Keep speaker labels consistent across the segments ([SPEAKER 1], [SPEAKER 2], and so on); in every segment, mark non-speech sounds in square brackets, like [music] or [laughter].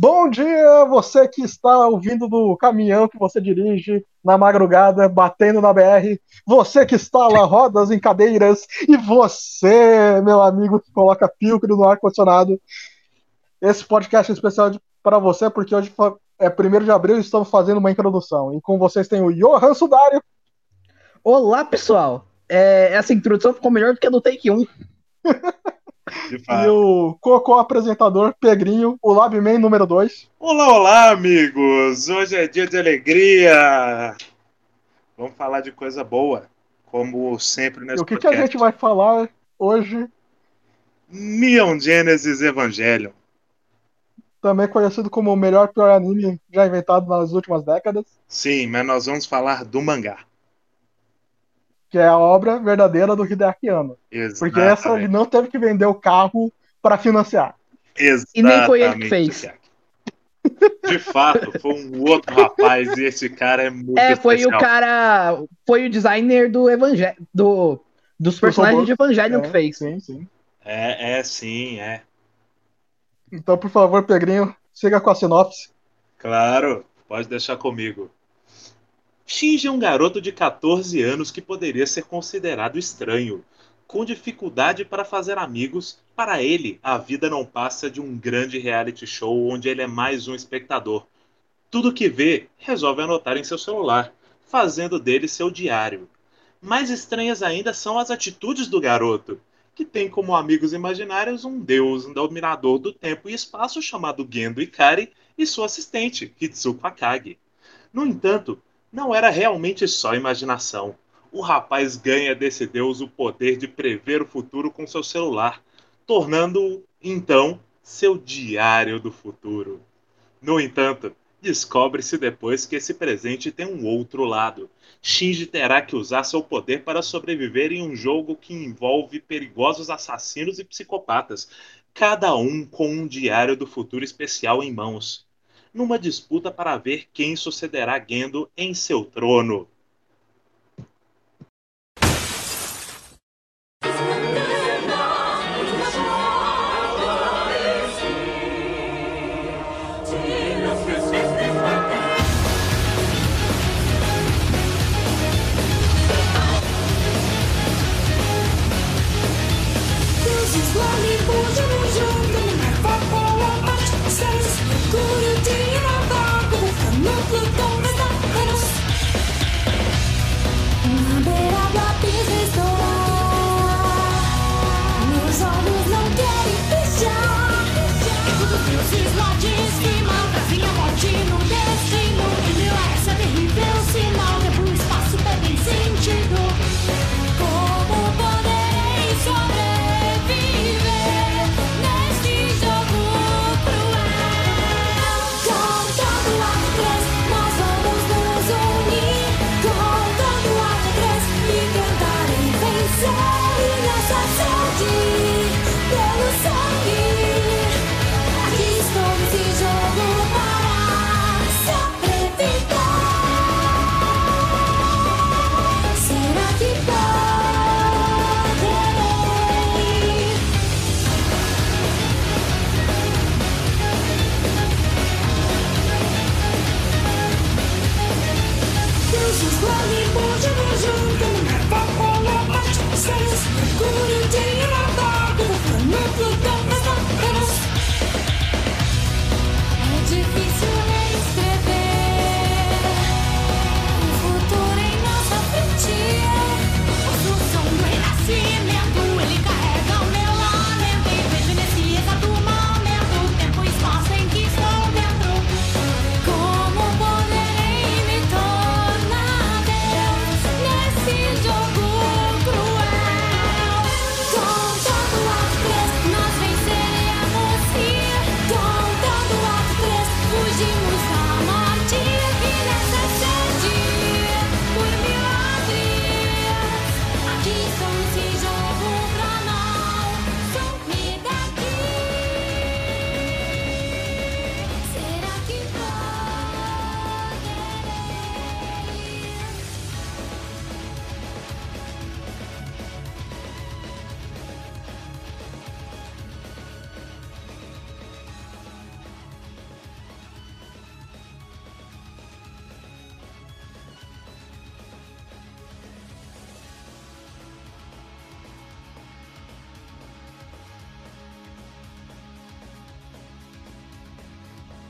[SPEAKER 1] Bom dia, você que está ouvindo do caminhão que você dirige na madrugada, batendo na BR, você que instala rodas em cadeiras, e você, meu amigo, que coloca filtro no ar-condicionado. Esse podcast é especial para você, porque hoje é 1 de abril e estamos fazendo uma introdução. E com vocês tem o Johan Sudário.
[SPEAKER 2] Olá, pessoal. É, essa introdução ficou melhor do que a do Take 1. [laughs]
[SPEAKER 1] E o Cocô apresentador, Pegrinho, o Labman número 2.
[SPEAKER 3] Olá, olá, amigos! Hoje é dia de alegria! Vamos falar de coisa boa, como sempre nesse
[SPEAKER 1] E o que, que a gente vai falar hoje?
[SPEAKER 3] Neon Genesis Evangelion.
[SPEAKER 1] Também conhecido como o melhor pior anime já inventado nas últimas décadas.
[SPEAKER 3] Sim, mas nós vamos falar do mangá
[SPEAKER 1] que é a obra verdadeira do Hideaki Anno.
[SPEAKER 3] Exatamente.
[SPEAKER 1] Porque essa ele não teve que vender o carro para financiar.
[SPEAKER 3] Exatamente.
[SPEAKER 2] E nem foi ele que fez.
[SPEAKER 3] De fato, foi um outro rapaz e esse cara é muito
[SPEAKER 2] É, foi
[SPEAKER 3] especial.
[SPEAKER 2] o cara, foi o designer do Evangelho, do, dos personagens de Evangelion
[SPEAKER 1] É,
[SPEAKER 2] que fez.
[SPEAKER 1] Sim, sim.
[SPEAKER 3] É, é sim, é.
[SPEAKER 1] Então, por favor, Pedrinho, siga com a sinopse.
[SPEAKER 3] Claro, pode deixar comigo. Shinji é um garoto de 14 anos que poderia ser considerado estranho. Com dificuldade para fazer amigos, para ele, a vida não passa de um grande reality show onde ele é mais um espectador. Tudo que vê, resolve anotar em seu celular, fazendo dele seu diário. Mais estranhas ainda são as atitudes do garoto, que tem como amigos imaginários um deus um dominador do tempo e espaço chamado Gendo Ikari e sua assistente, Hitsuko Akagi. No entanto, não era realmente só imaginação. O rapaz ganha desse deus o poder de prever o futuro com seu celular, tornando-o, então, seu diário do futuro. No entanto, descobre-se depois que esse presente tem um outro lado. Shinji terá que usar seu poder para sobreviver em um jogo que envolve perigosos assassinos e psicopatas, cada um com um diário do futuro especial em mãos numa disputa para ver quem sucederá Gendo em seu trono.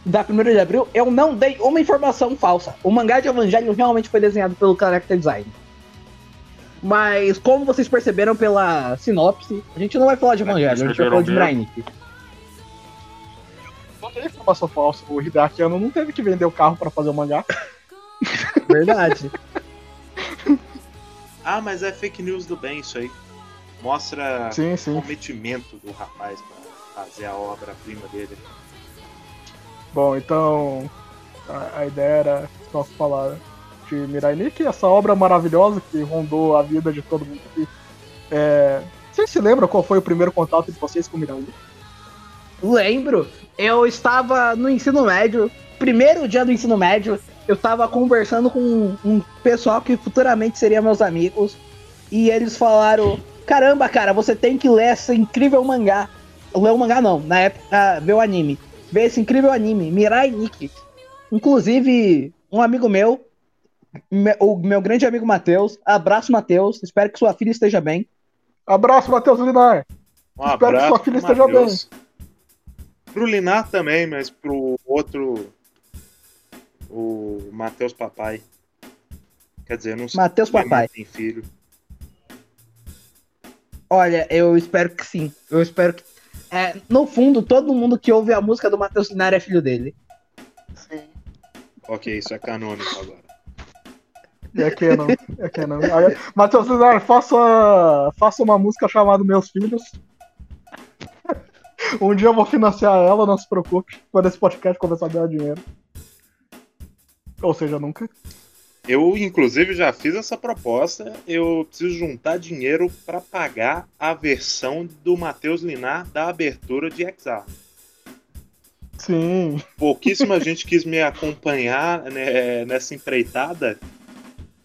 [SPEAKER 2] Da 1 de abril, eu não dei uma informação falsa. O mangá de Evangelho realmente foi desenhado pelo character design. Mas, como vocês perceberam pela sinopse, a gente não vai falar de Evangelho, a gente vai falar de Brainic.
[SPEAKER 1] Não tem informação falsa. O Hideaki Anno não teve que vender o carro pra fazer o mangá. [laughs]
[SPEAKER 2] Verdade.
[SPEAKER 3] Ah, mas é fake news do bem isso aí. Mostra
[SPEAKER 1] Sim,
[SPEAKER 3] o
[SPEAKER 1] sim.
[SPEAKER 3] comprometimento do rapaz pra fazer a obra-prima dele.
[SPEAKER 1] Bom, então a, a ideia era só falar de Mirai Nikki, essa obra maravilhosa que rondou a vida de todo mundo aqui. É, vocês se lembram qual foi o primeiro contato de vocês com Mirai Nikki?
[SPEAKER 2] Lembro, eu estava no ensino médio, primeiro dia do ensino médio, eu estava conversando com um pessoal que futuramente seria meus amigos, e eles falaram: Caramba, cara, você tem que ler esse incrível mangá. Ler o mangá não, na época, ver o anime. Ver esse incrível anime, Mirai Nikki. Inclusive, um amigo meu, me- o meu grande amigo Matheus, abraço Matheus, espero que sua filha esteja bem.
[SPEAKER 1] Abraço, Matheus Linar!
[SPEAKER 3] Um
[SPEAKER 1] Espero que sua filha esteja
[SPEAKER 3] Matheus. Pro Linar também, mas pro outro. O Matheus Papai. Quer dizer, não sei
[SPEAKER 2] Matheus
[SPEAKER 3] se
[SPEAKER 2] Papai.
[SPEAKER 3] tem filho.
[SPEAKER 2] Olha, eu espero que sim. Eu espero que. É, no fundo, todo mundo que ouve a música do Matheus Linari é filho dele.
[SPEAKER 1] Sim.
[SPEAKER 3] Ok, isso é canônico agora.
[SPEAKER 1] É Canon, é Canon. Aí, Matheus Linar, faça, faça uma música chamada Meus Filhos. Um dia eu vou financiar ela, não se preocupe, quando esse podcast começar a ganhar dinheiro. Ou seja, nunca.
[SPEAKER 3] Eu, inclusive, já fiz essa proposta. Eu preciso juntar dinheiro para pagar a versão do Matheus Linar da abertura de XR.
[SPEAKER 1] Sim.
[SPEAKER 3] Pouquíssima [laughs] gente quis me acompanhar né, nessa empreitada.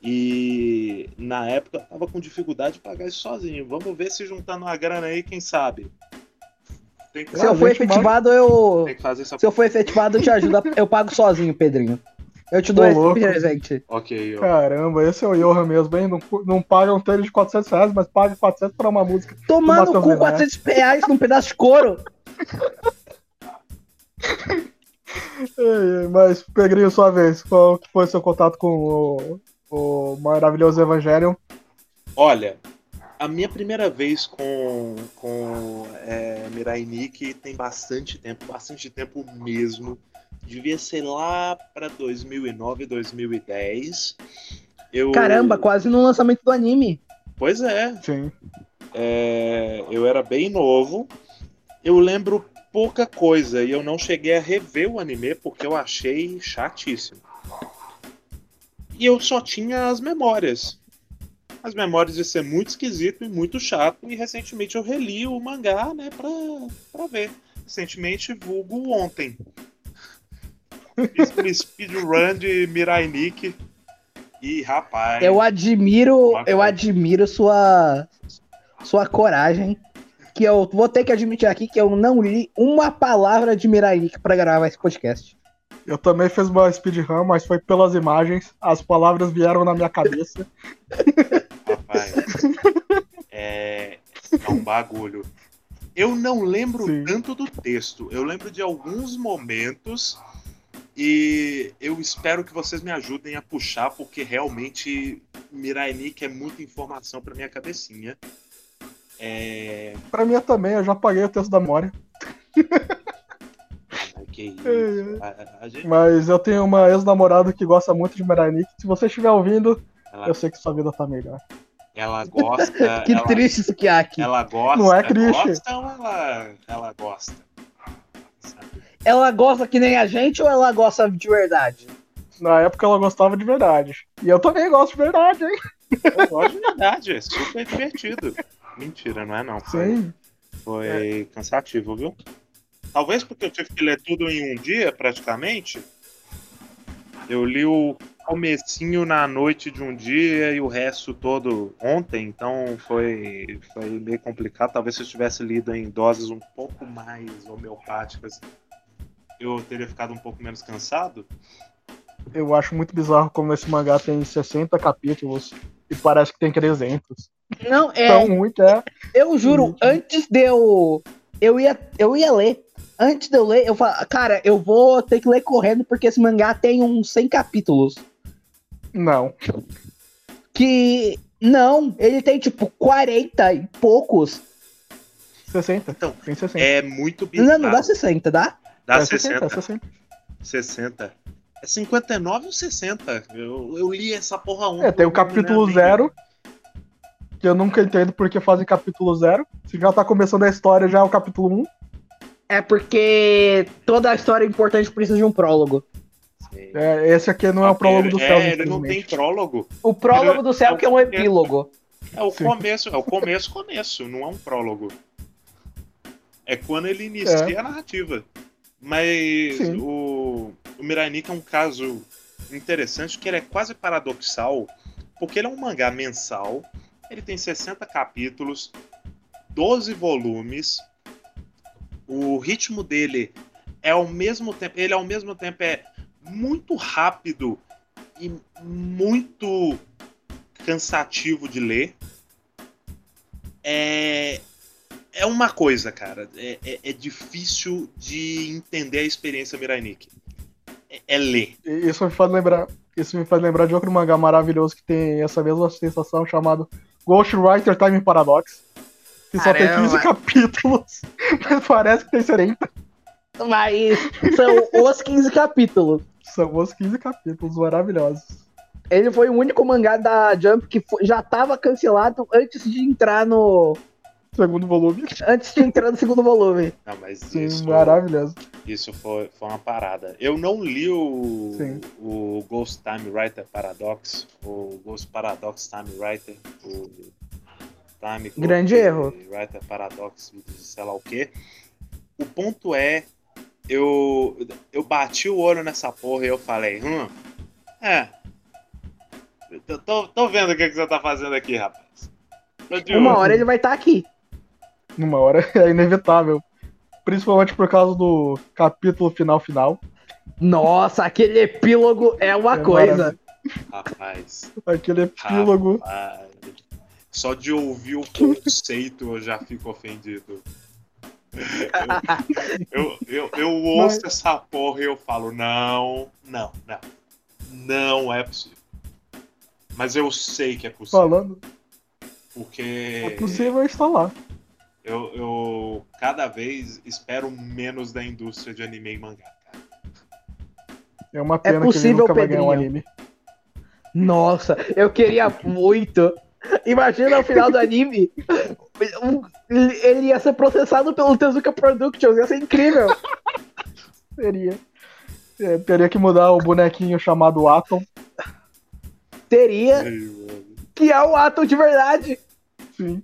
[SPEAKER 3] E na época eu tava com dificuldade de pagar isso sozinho. Vamos ver se juntando uma grana aí, quem sabe. Tem que,
[SPEAKER 2] Se eu for efetivado, eu.
[SPEAKER 3] tem que fazer essa.
[SPEAKER 2] Se eu for efetivado, eu te ajudo. Eu pago sozinho, Pedrinho. Eu te dou
[SPEAKER 1] Ô,
[SPEAKER 2] esse
[SPEAKER 1] louco.
[SPEAKER 2] presente.
[SPEAKER 3] Ok, ó.
[SPEAKER 1] Caramba, esse é o Johan mesmo, hein? Não, não paga um tênis de 400 reais, mas paga 400 pra uma música.
[SPEAKER 2] Tomando
[SPEAKER 1] Matheus
[SPEAKER 2] cu
[SPEAKER 1] Linari.
[SPEAKER 2] 400 reais num pedaço de couro. [laughs]
[SPEAKER 1] Ei, Mas, Pedrinho, sua vez, qual foi seu contato com o, o maravilhoso Evangelion?
[SPEAKER 3] Olha, a minha primeira vez com, com é, Mirai Nikki tem bastante tempo, bastante tempo mesmo. Devia ser lá pra 2009, 2010. Eu,
[SPEAKER 2] Caramba, quase no lançamento do anime.
[SPEAKER 3] Pois é,
[SPEAKER 1] Sim.
[SPEAKER 3] é, eu era bem novo. Eu lembro pouca coisa e eu não cheguei a rever o anime porque eu achei chatíssimo. E eu só tinha as memórias. As memórias de ser muito esquisito e muito chato. E recentemente eu reli o mangá, né, pra, pra ver. Recentemente, vulgo ontem. Fiz um speedrun de Mirai Nikki. E rapaz.
[SPEAKER 2] Eu admiro, eu admiro sua sua coragem. Que eu vou ter que admitir aqui que eu não li uma palavra de Mirai pra gravar esse podcast.
[SPEAKER 1] Eu também fiz uma speedrun, mas foi pelas imagens. As palavras vieram na minha cabeça.
[SPEAKER 3] Rapaz, é, é um bagulho. Eu não lembro
[SPEAKER 1] Sim.
[SPEAKER 3] tanto do texto. Eu lembro de alguns momentos e eu espero que vocês me ajudem a puxar, porque realmente Mirai Nikki é muita informação pra minha cabecinha. É.
[SPEAKER 1] Pra mim também, eu já paguei o texto da memória.
[SPEAKER 3] ai, Que isso.
[SPEAKER 1] Ei,
[SPEAKER 3] A, a- a gente,
[SPEAKER 1] Mas eu tenho uma ex-namorada que gosta muito de Mirai Nikki. Se você estiver ouvindo,
[SPEAKER 3] ela,
[SPEAKER 1] eu sei que sua vida tá melhor.
[SPEAKER 3] ela gosta. [laughs]
[SPEAKER 2] Que
[SPEAKER 3] ela,
[SPEAKER 2] triste isso que há aqui. Ela...
[SPEAKER 3] ela gosta.
[SPEAKER 1] Não é triste.
[SPEAKER 3] Gosta ou ela, ela gosta? Sabe?
[SPEAKER 2] gosta que nem a gente ou ela gosta de verdade?
[SPEAKER 1] Na época ela gostava de verdade. E eu também gosto de verdade, hein?
[SPEAKER 3] Eu gosto de verdade, é super divertido. Mentira, não é não. Foi,
[SPEAKER 1] Sim.
[SPEAKER 3] foi cansativo, viu? Talvez porque eu tive que ler tudo em um dia, praticamente. Eu li o comecinho na noite de um dia e o resto todo ontem, então foi, foi meio complicado. Talvez se eu tivesse lido em doses um pouco mais homeopáticas, eu teria ficado um pouco menos cansado.
[SPEAKER 1] Eu acho muito bizarro como esse mangá tem 60 capítulos e parece que tem 300.
[SPEAKER 2] Não, é.
[SPEAKER 1] Tão ruim que é.
[SPEAKER 2] Eu juro,
[SPEAKER 1] Uhum.
[SPEAKER 2] antes de eu. Eu ia, eu ia ler. antes de eu ler, eu falo, cara, eu vou ter que ler correndo porque esse mangá tem uns 100 capítulos.
[SPEAKER 1] Não.
[SPEAKER 2] Que. Não, ele tem tipo 40 e poucos.
[SPEAKER 1] 60.
[SPEAKER 3] Então,
[SPEAKER 1] Tem 60.
[SPEAKER 3] É muito bizarro.
[SPEAKER 2] Não, não dá 60, dá?
[SPEAKER 3] Dá
[SPEAKER 1] É
[SPEAKER 3] 60.
[SPEAKER 1] 60.
[SPEAKER 3] 60. É 59 ou 60? Eu, eu li essa porra ontem.
[SPEAKER 1] É, tem o capítulo
[SPEAKER 3] lembro.
[SPEAKER 1] zero. Que eu nunca entendo porque fazem capítulo zero. Se já tá começando a história, já é o capítulo 1.
[SPEAKER 2] É porque toda a história importante precisa de um prólogo.
[SPEAKER 1] É, esse aqui não é o prólogo do céu,
[SPEAKER 3] É, ele não tem prólogo.
[SPEAKER 2] O prólogo do céu que é um epílogo.
[SPEAKER 3] É o
[SPEAKER 1] Sim.
[SPEAKER 3] começo, é o começo, começo, não é um prólogo. É quando ele inicia a narrativa. Mas
[SPEAKER 1] Sim.
[SPEAKER 3] o, o é um caso interessante que ele é quase paradoxal, porque ele é um mangá mensal, ele tem 60 capítulos, 12 volumes. O ritmo dele é ao mesmo tempo, ele ao mesmo tempo é muito rápido e muito cansativo de ler. É, é uma coisa, cara. É, é- é difícil de entender a experiência Mirai Nikki. É, é ler.
[SPEAKER 1] Isso me faz lembrar. Isso me faz lembrar de outro mangá maravilhoso que tem essa mesma sensação chamado Ghostwriter Time Paradox. Que só tem
[SPEAKER 2] Caramba.
[SPEAKER 1] 15 capítulos, [laughs] mas parece que tem 70.
[SPEAKER 2] Mas são os 15 capítulos.
[SPEAKER 1] São os 15 capítulos maravilhosos.
[SPEAKER 2] Ele foi o único mangá da Jump que já tava cancelado antes de entrar no.
[SPEAKER 1] Segundo volume. [laughs]
[SPEAKER 2] Antes de entrar no segundo volume.
[SPEAKER 3] Não, mas
[SPEAKER 1] Sim,
[SPEAKER 3] isso,
[SPEAKER 1] maravilhoso.
[SPEAKER 3] isso foi, foi uma parada. Eu não li o,
[SPEAKER 1] Sim.
[SPEAKER 3] o Ghost Time Writer Paradox, o Ghost Paradox Time Writer, o Time Ghost
[SPEAKER 2] Grande erro.
[SPEAKER 3] Writer Paradox, sei lá o quê. O ponto é, eu, eu bati o olho nessa porra e eu falei, hum, é. Tô, tô, tô vendo o que, que você tá fazendo aqui, rapaz.
[SPEAKER 2] Uma hora ele vai estar aqui.
[SPEAKER 1] Numa hora [laughs] é inevitável. Principalmente por causa do capítulo final final.
[SPEAKER 2] Nossa, aquele epílogo é uma
[SPEAKER 1] É
[SPEAKER 2] coisa.
[SPEAKER 3] Rapaz.
[SPEAKER 1] Aquele epílogo.
[SPEAKER 3] Rapaz, Só de ouvir o conceito eu já fico ofendido. Eu, eu, eu, eu ouço
[SPEAKER 1] Mas-
[SPEAKER 3] essa porra e eu falo, não, não, não. Não é possível. Mas eu sei que é possível.
[SPEAKER 1] Falando,
[SPEAKER 3] Porque
[SPEAKER 1] é possível instalar.
[SPEAKER 3] Eu, eu cada vez espero menos da indústria de anime e mangá, cara.
[SPEAKER 1] É uma pena que ele
[SPEAKER 2] possível,
[SPEAKER 1] nunca vai ganhar um
[SPEAKER 2] Pedrinho.
[SPEAKER 1] anime.
[SPEAKER 2] Nossa, eu queria muito. Imagina o final do anime. Ele ia ser processado pelo Tezuka Productions, ia ser incrível.
[SPEAKER 1] Seria. É, teria que mudar o bonequinho chamado Atom.
[SPEAKER 2] Teria, que é o ato de verdade.
[SPEAKER 1] Sim.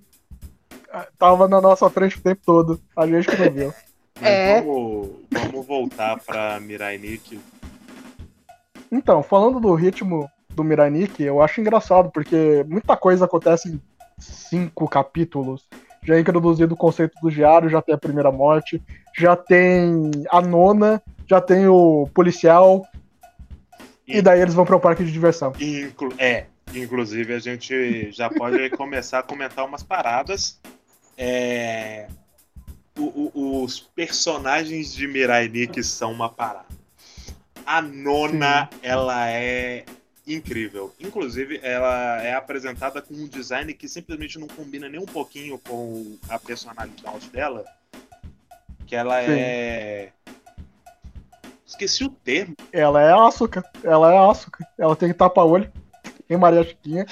[SPEAKER 1] Tava na nossa frente o tempo todo. A gente que não viu. [laughs]
[SPEAKER 2] É.
[SPEAKER 3] vamos, vamos voltar pra Mirai Nikki.
[SPEAKER 1] Então, falando do ritmo do Miranik, eu acho engraçado, porque muita coisa acontece em cinco capítulos. Já é introduzido o conceito do diário, já tem a primeira morte, já tem a nona, já tem o policial, e daí eles vão pro parque de diversão.
[SPEAKER 3] Inclu é, inclusive a gente já pode começar a comentar umas paradas. É, o- o- os personagens de Mirai Nikki são uma parada. A nona, ela é incrível. Inclusive, ela é apresentada com um design que simplesmente não combina nem um pouquinho com a personalidade dela. Que ela
[SPEAKER 1] Sim.
[SPEAKER 3] é. Esqueci o termo.
[SPEAKER 1] Ela é açúcar, ela é açúcar. Ela tem tapa-olho, tem Maria Chiquinha.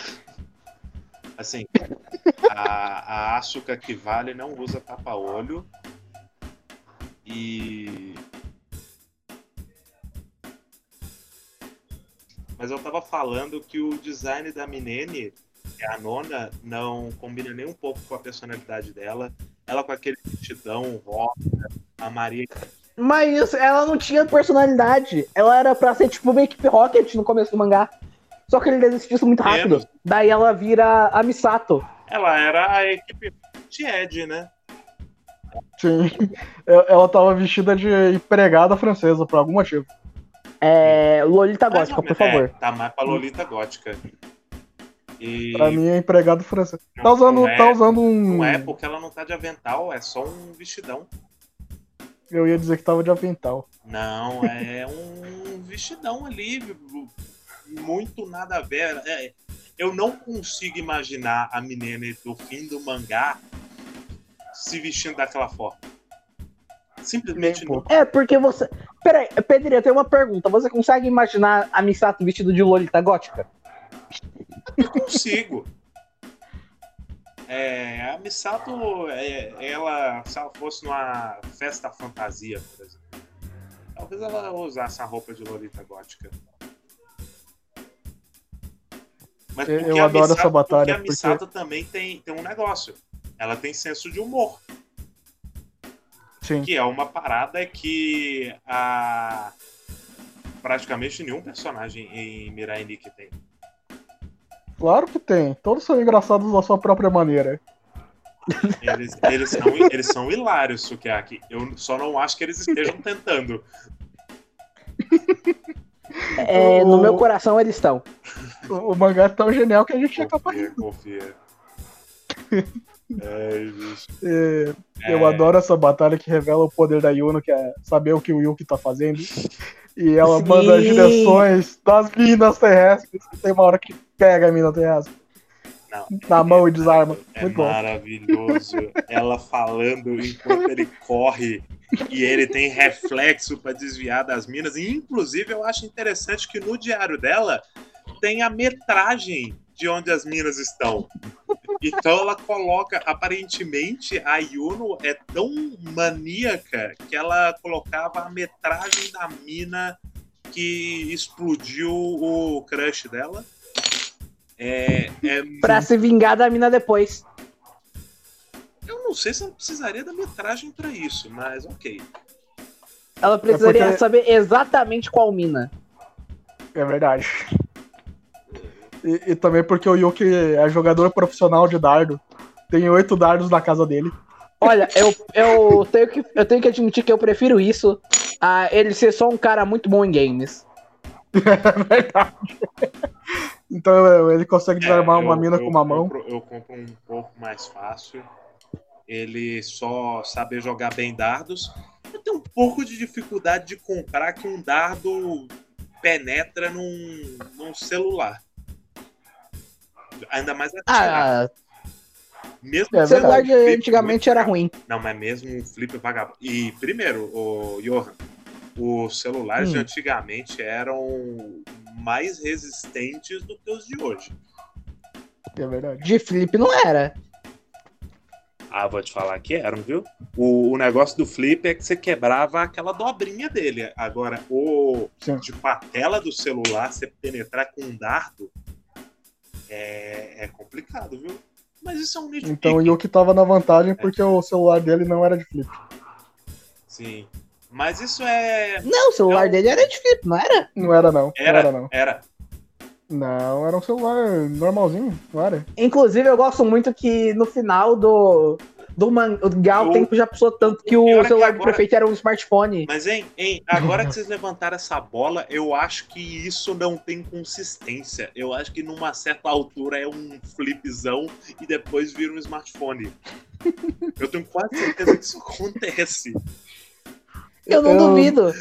[SPEAKER 3] Assim, a, a Asuka que vale não usa tapa-olho. E. Mas eu tava falando que o design da Minene, que é a nona, não combina nem um pouco com a personalidade dela. Ela com aquele vestidão rosa, a Maria.
[SPEAKER 2] Mas ela não tinha personalidade. Ela era pra ser tipo uma equipe Rocket no começo do mangá. Só que ele desistiu muito rápido. Daí ela vira a Misato.
[SPEAKER 3] Ela era a equipe de Ed, né?
[SPEAKER 1] Sim. Ela tava vestida de empregada francesa, por algum motivo.
[SPEAKER 2] É. Lolita Gótica, por favor.
[SPEAKER 3] É, tá mais pra Lolita Gótica. E
[SPEAKER 1] Pra mim é empregado francês.
[SPEAKER 3] não-
[SPEAKER 1] Tá usando,
[SPEAKER 3] não é-
[SPEAKER 1] tá usando um.
[SPEAKER 3] Não é porque ela não tá de avental, é só um vestidão.
[SPEAKER 1] Eu ia dizer que tava de avental.
[SPEAKER 3] Não, é um vestidão ali, muito nada a ver. É, eu não consigo imaginar a menina do fim do mangá se vestindo daquela forma. Simplesmente não.
[SPEAKER 2] É, porque você. Peraí, Pedro, eu tenho uma pergunta. Você consegue imaginar a Misato vestido de Lolita gótica?
[SPEAKER 3] Eu consigo. É, a Misato, é, ela, se ela fosse numa festa fantasia, por exemplo, talvez ela usasse a roupa de Lolita gótica. Mas
[SPEAKER 1] Eu-
[SPEAKER 3] porque
[SPEAKER 1] eu
[SPEAKER 3] a
[SPEAKER 1] adoro essa batalha,
[SPEAKER 3] Porque a
[SPEAKER 1] porque-
[SPEAKER 3] Misato também tem, tem um negócio. Ela tem senso de humor,
[SPEAKER 1] Sim.
[SPEAKER 3] que é uma parada que a praticamente nenhum personagem em Mirai Nikki tem.
[SPEAKER 1] Claro que tem. Todos são engraçados da sua própria maneira.
[SPEAKER 3] Eles, eles, são, eles são hilários, Sukiyaki. Eu só não acho que eles estejam tentando.
[SPEAKER 2] É, no meu coração eles estão.
[SPEAKER 1] O, o mangá é tão genial que a gente acaba
[SPEAKER 3] Confia, confia. Ai, [laughs] bicho.
[SPEAKER 1] É, Eu
[SPEAKER 3] É,
[SPEAKER 1] adoro essa batalha que revela o poder da Yuno, que é saber o que o Yuki tá fazendo. E ela
[SPEAKER 2] Sim.
[SPEAKER 1] manda as direções das minas terrestres. Tem uma hora que pega a mina terrestre
[SPEAKER 3] Não.
[SPEAKER 1] na mão e desarma.
[SPEAKER 3] É
[SPEAKER 1] Muito bom.
[SPEAKER 3] maravilhoso. Ela falando enquanto ele corre e ele tem reflexo para desviar das minas. E, inclusive, eu acho interessante que no diário dela tem a metragem de onde as minas estão. Então ela coloca, aparentemente, a Yuno é tão maníaca que ela colocava a metragem da mina que explodiu o crush dela. É, é
[SPEAKER 2] Pra se vingar da mina depois.
[SPEAKER 3] Eu não sei se ela precisaria da metragem pra isso, mas ok.
[SPEAKER 2] Ela precisaria
[SPEAKER 1] porque-
[SPEAKER 2] saber exatamente qual mina.
[SPEAKER 1] É verdade. E, e também porque o Yuki é jogador profissional de dardo. Tem oito dardos na casa dele.
[SPEAKER 2] Olha, eu, eu, tenho que, eu tenho que admitir que eu prefiro isso a ele ser só um cara muito bom em games.
[SPEAKER 1] É [laughs] verdade. Então ele consegue desarmar
[SPEAKER 3] É,
[SPEAKER 1] uma
[SPEAKER 3] eu-
[SPEAKER 1] mina
[SPEAKER 3] eu
[SPEAKER 1] com uma mão.
[SPEAKER 3] compro- eu compro um pouco mais fácil. Ele só saber jogar bem dardos. Eu tenho um pouco de dificuldade de comprar que um dardo penetra num, num celular. Ainda mais atirar.
[SPEAKER 2] Ah,
[SPEAKER 3] mesmo
[SPEAKER 1] É
[SPEAKER 2] o celular
[SPEAKER 1] verdade.
[SPEAKER 2] de
[SPEAKER 3] flip
[SPEAKER 2] antigamente era ruim.
[SPEAKER 3] Não, mas mesmo um flip vagabundo. E primeiro, o Johan, os celulares de
[SPEAKER 2] Hum.
[SPEAKER 3] antigamente eram mais resistentes do que os de hoje.
[SPEAKER 1] É verdade.
[SPEAKER 2] De flip não era.
[SPEAKER 3] Ah, vou te falar que eram, viu? O, o negócio do flip é que você quebrava aquela dobrinha dele. Agora, o
[SPEAKER 1] Sim.
[SPEAKER 3] tipo, a tela do celular, você penetrar com um dardo, é, é complicado, viu? Mas isso é um nicho
[SPEAKER 1] Então o Yuki tava na vantagem porque o celular dele não era de flip.
[SPEAKER 3] Sim. Mas isso é.
[SPEAKER 2] Não, o celular
[SPEAKER 3] Não.
[SPEAKER 2] dele era de flip, não era?
[SPEAKER 1] Não era não. Não
[SPEAKER 3] Era,
[SPEAKER 1] era não.
[SPEAKER 3] era.
[SPEAKER 1] Não, era um celular normalzinho, não era?
[SPEAKER 2] Inclusive, eu gosto muito que no final do, do mangá o
[SPEAKER 3] O-
[SPEAKER 2] tempo já passou tanto que
[SPEAKER 3] o é
[SPEAKER 2] celular do prefeito era um smartphone.
[SPEAKER 3] Mas, hein, hein, agora que vocês levantaram essa bola, eu acho que isso não tem consistência. Eu acho que numa certa altura é um flipzão e depois vira um smartphone. [laughs] Eu tenho quase certeza que isso acontece.
[SPEAKER 2] Eu não
[SPEAKER 1] Eu-
[SPEAKER 2] duvido.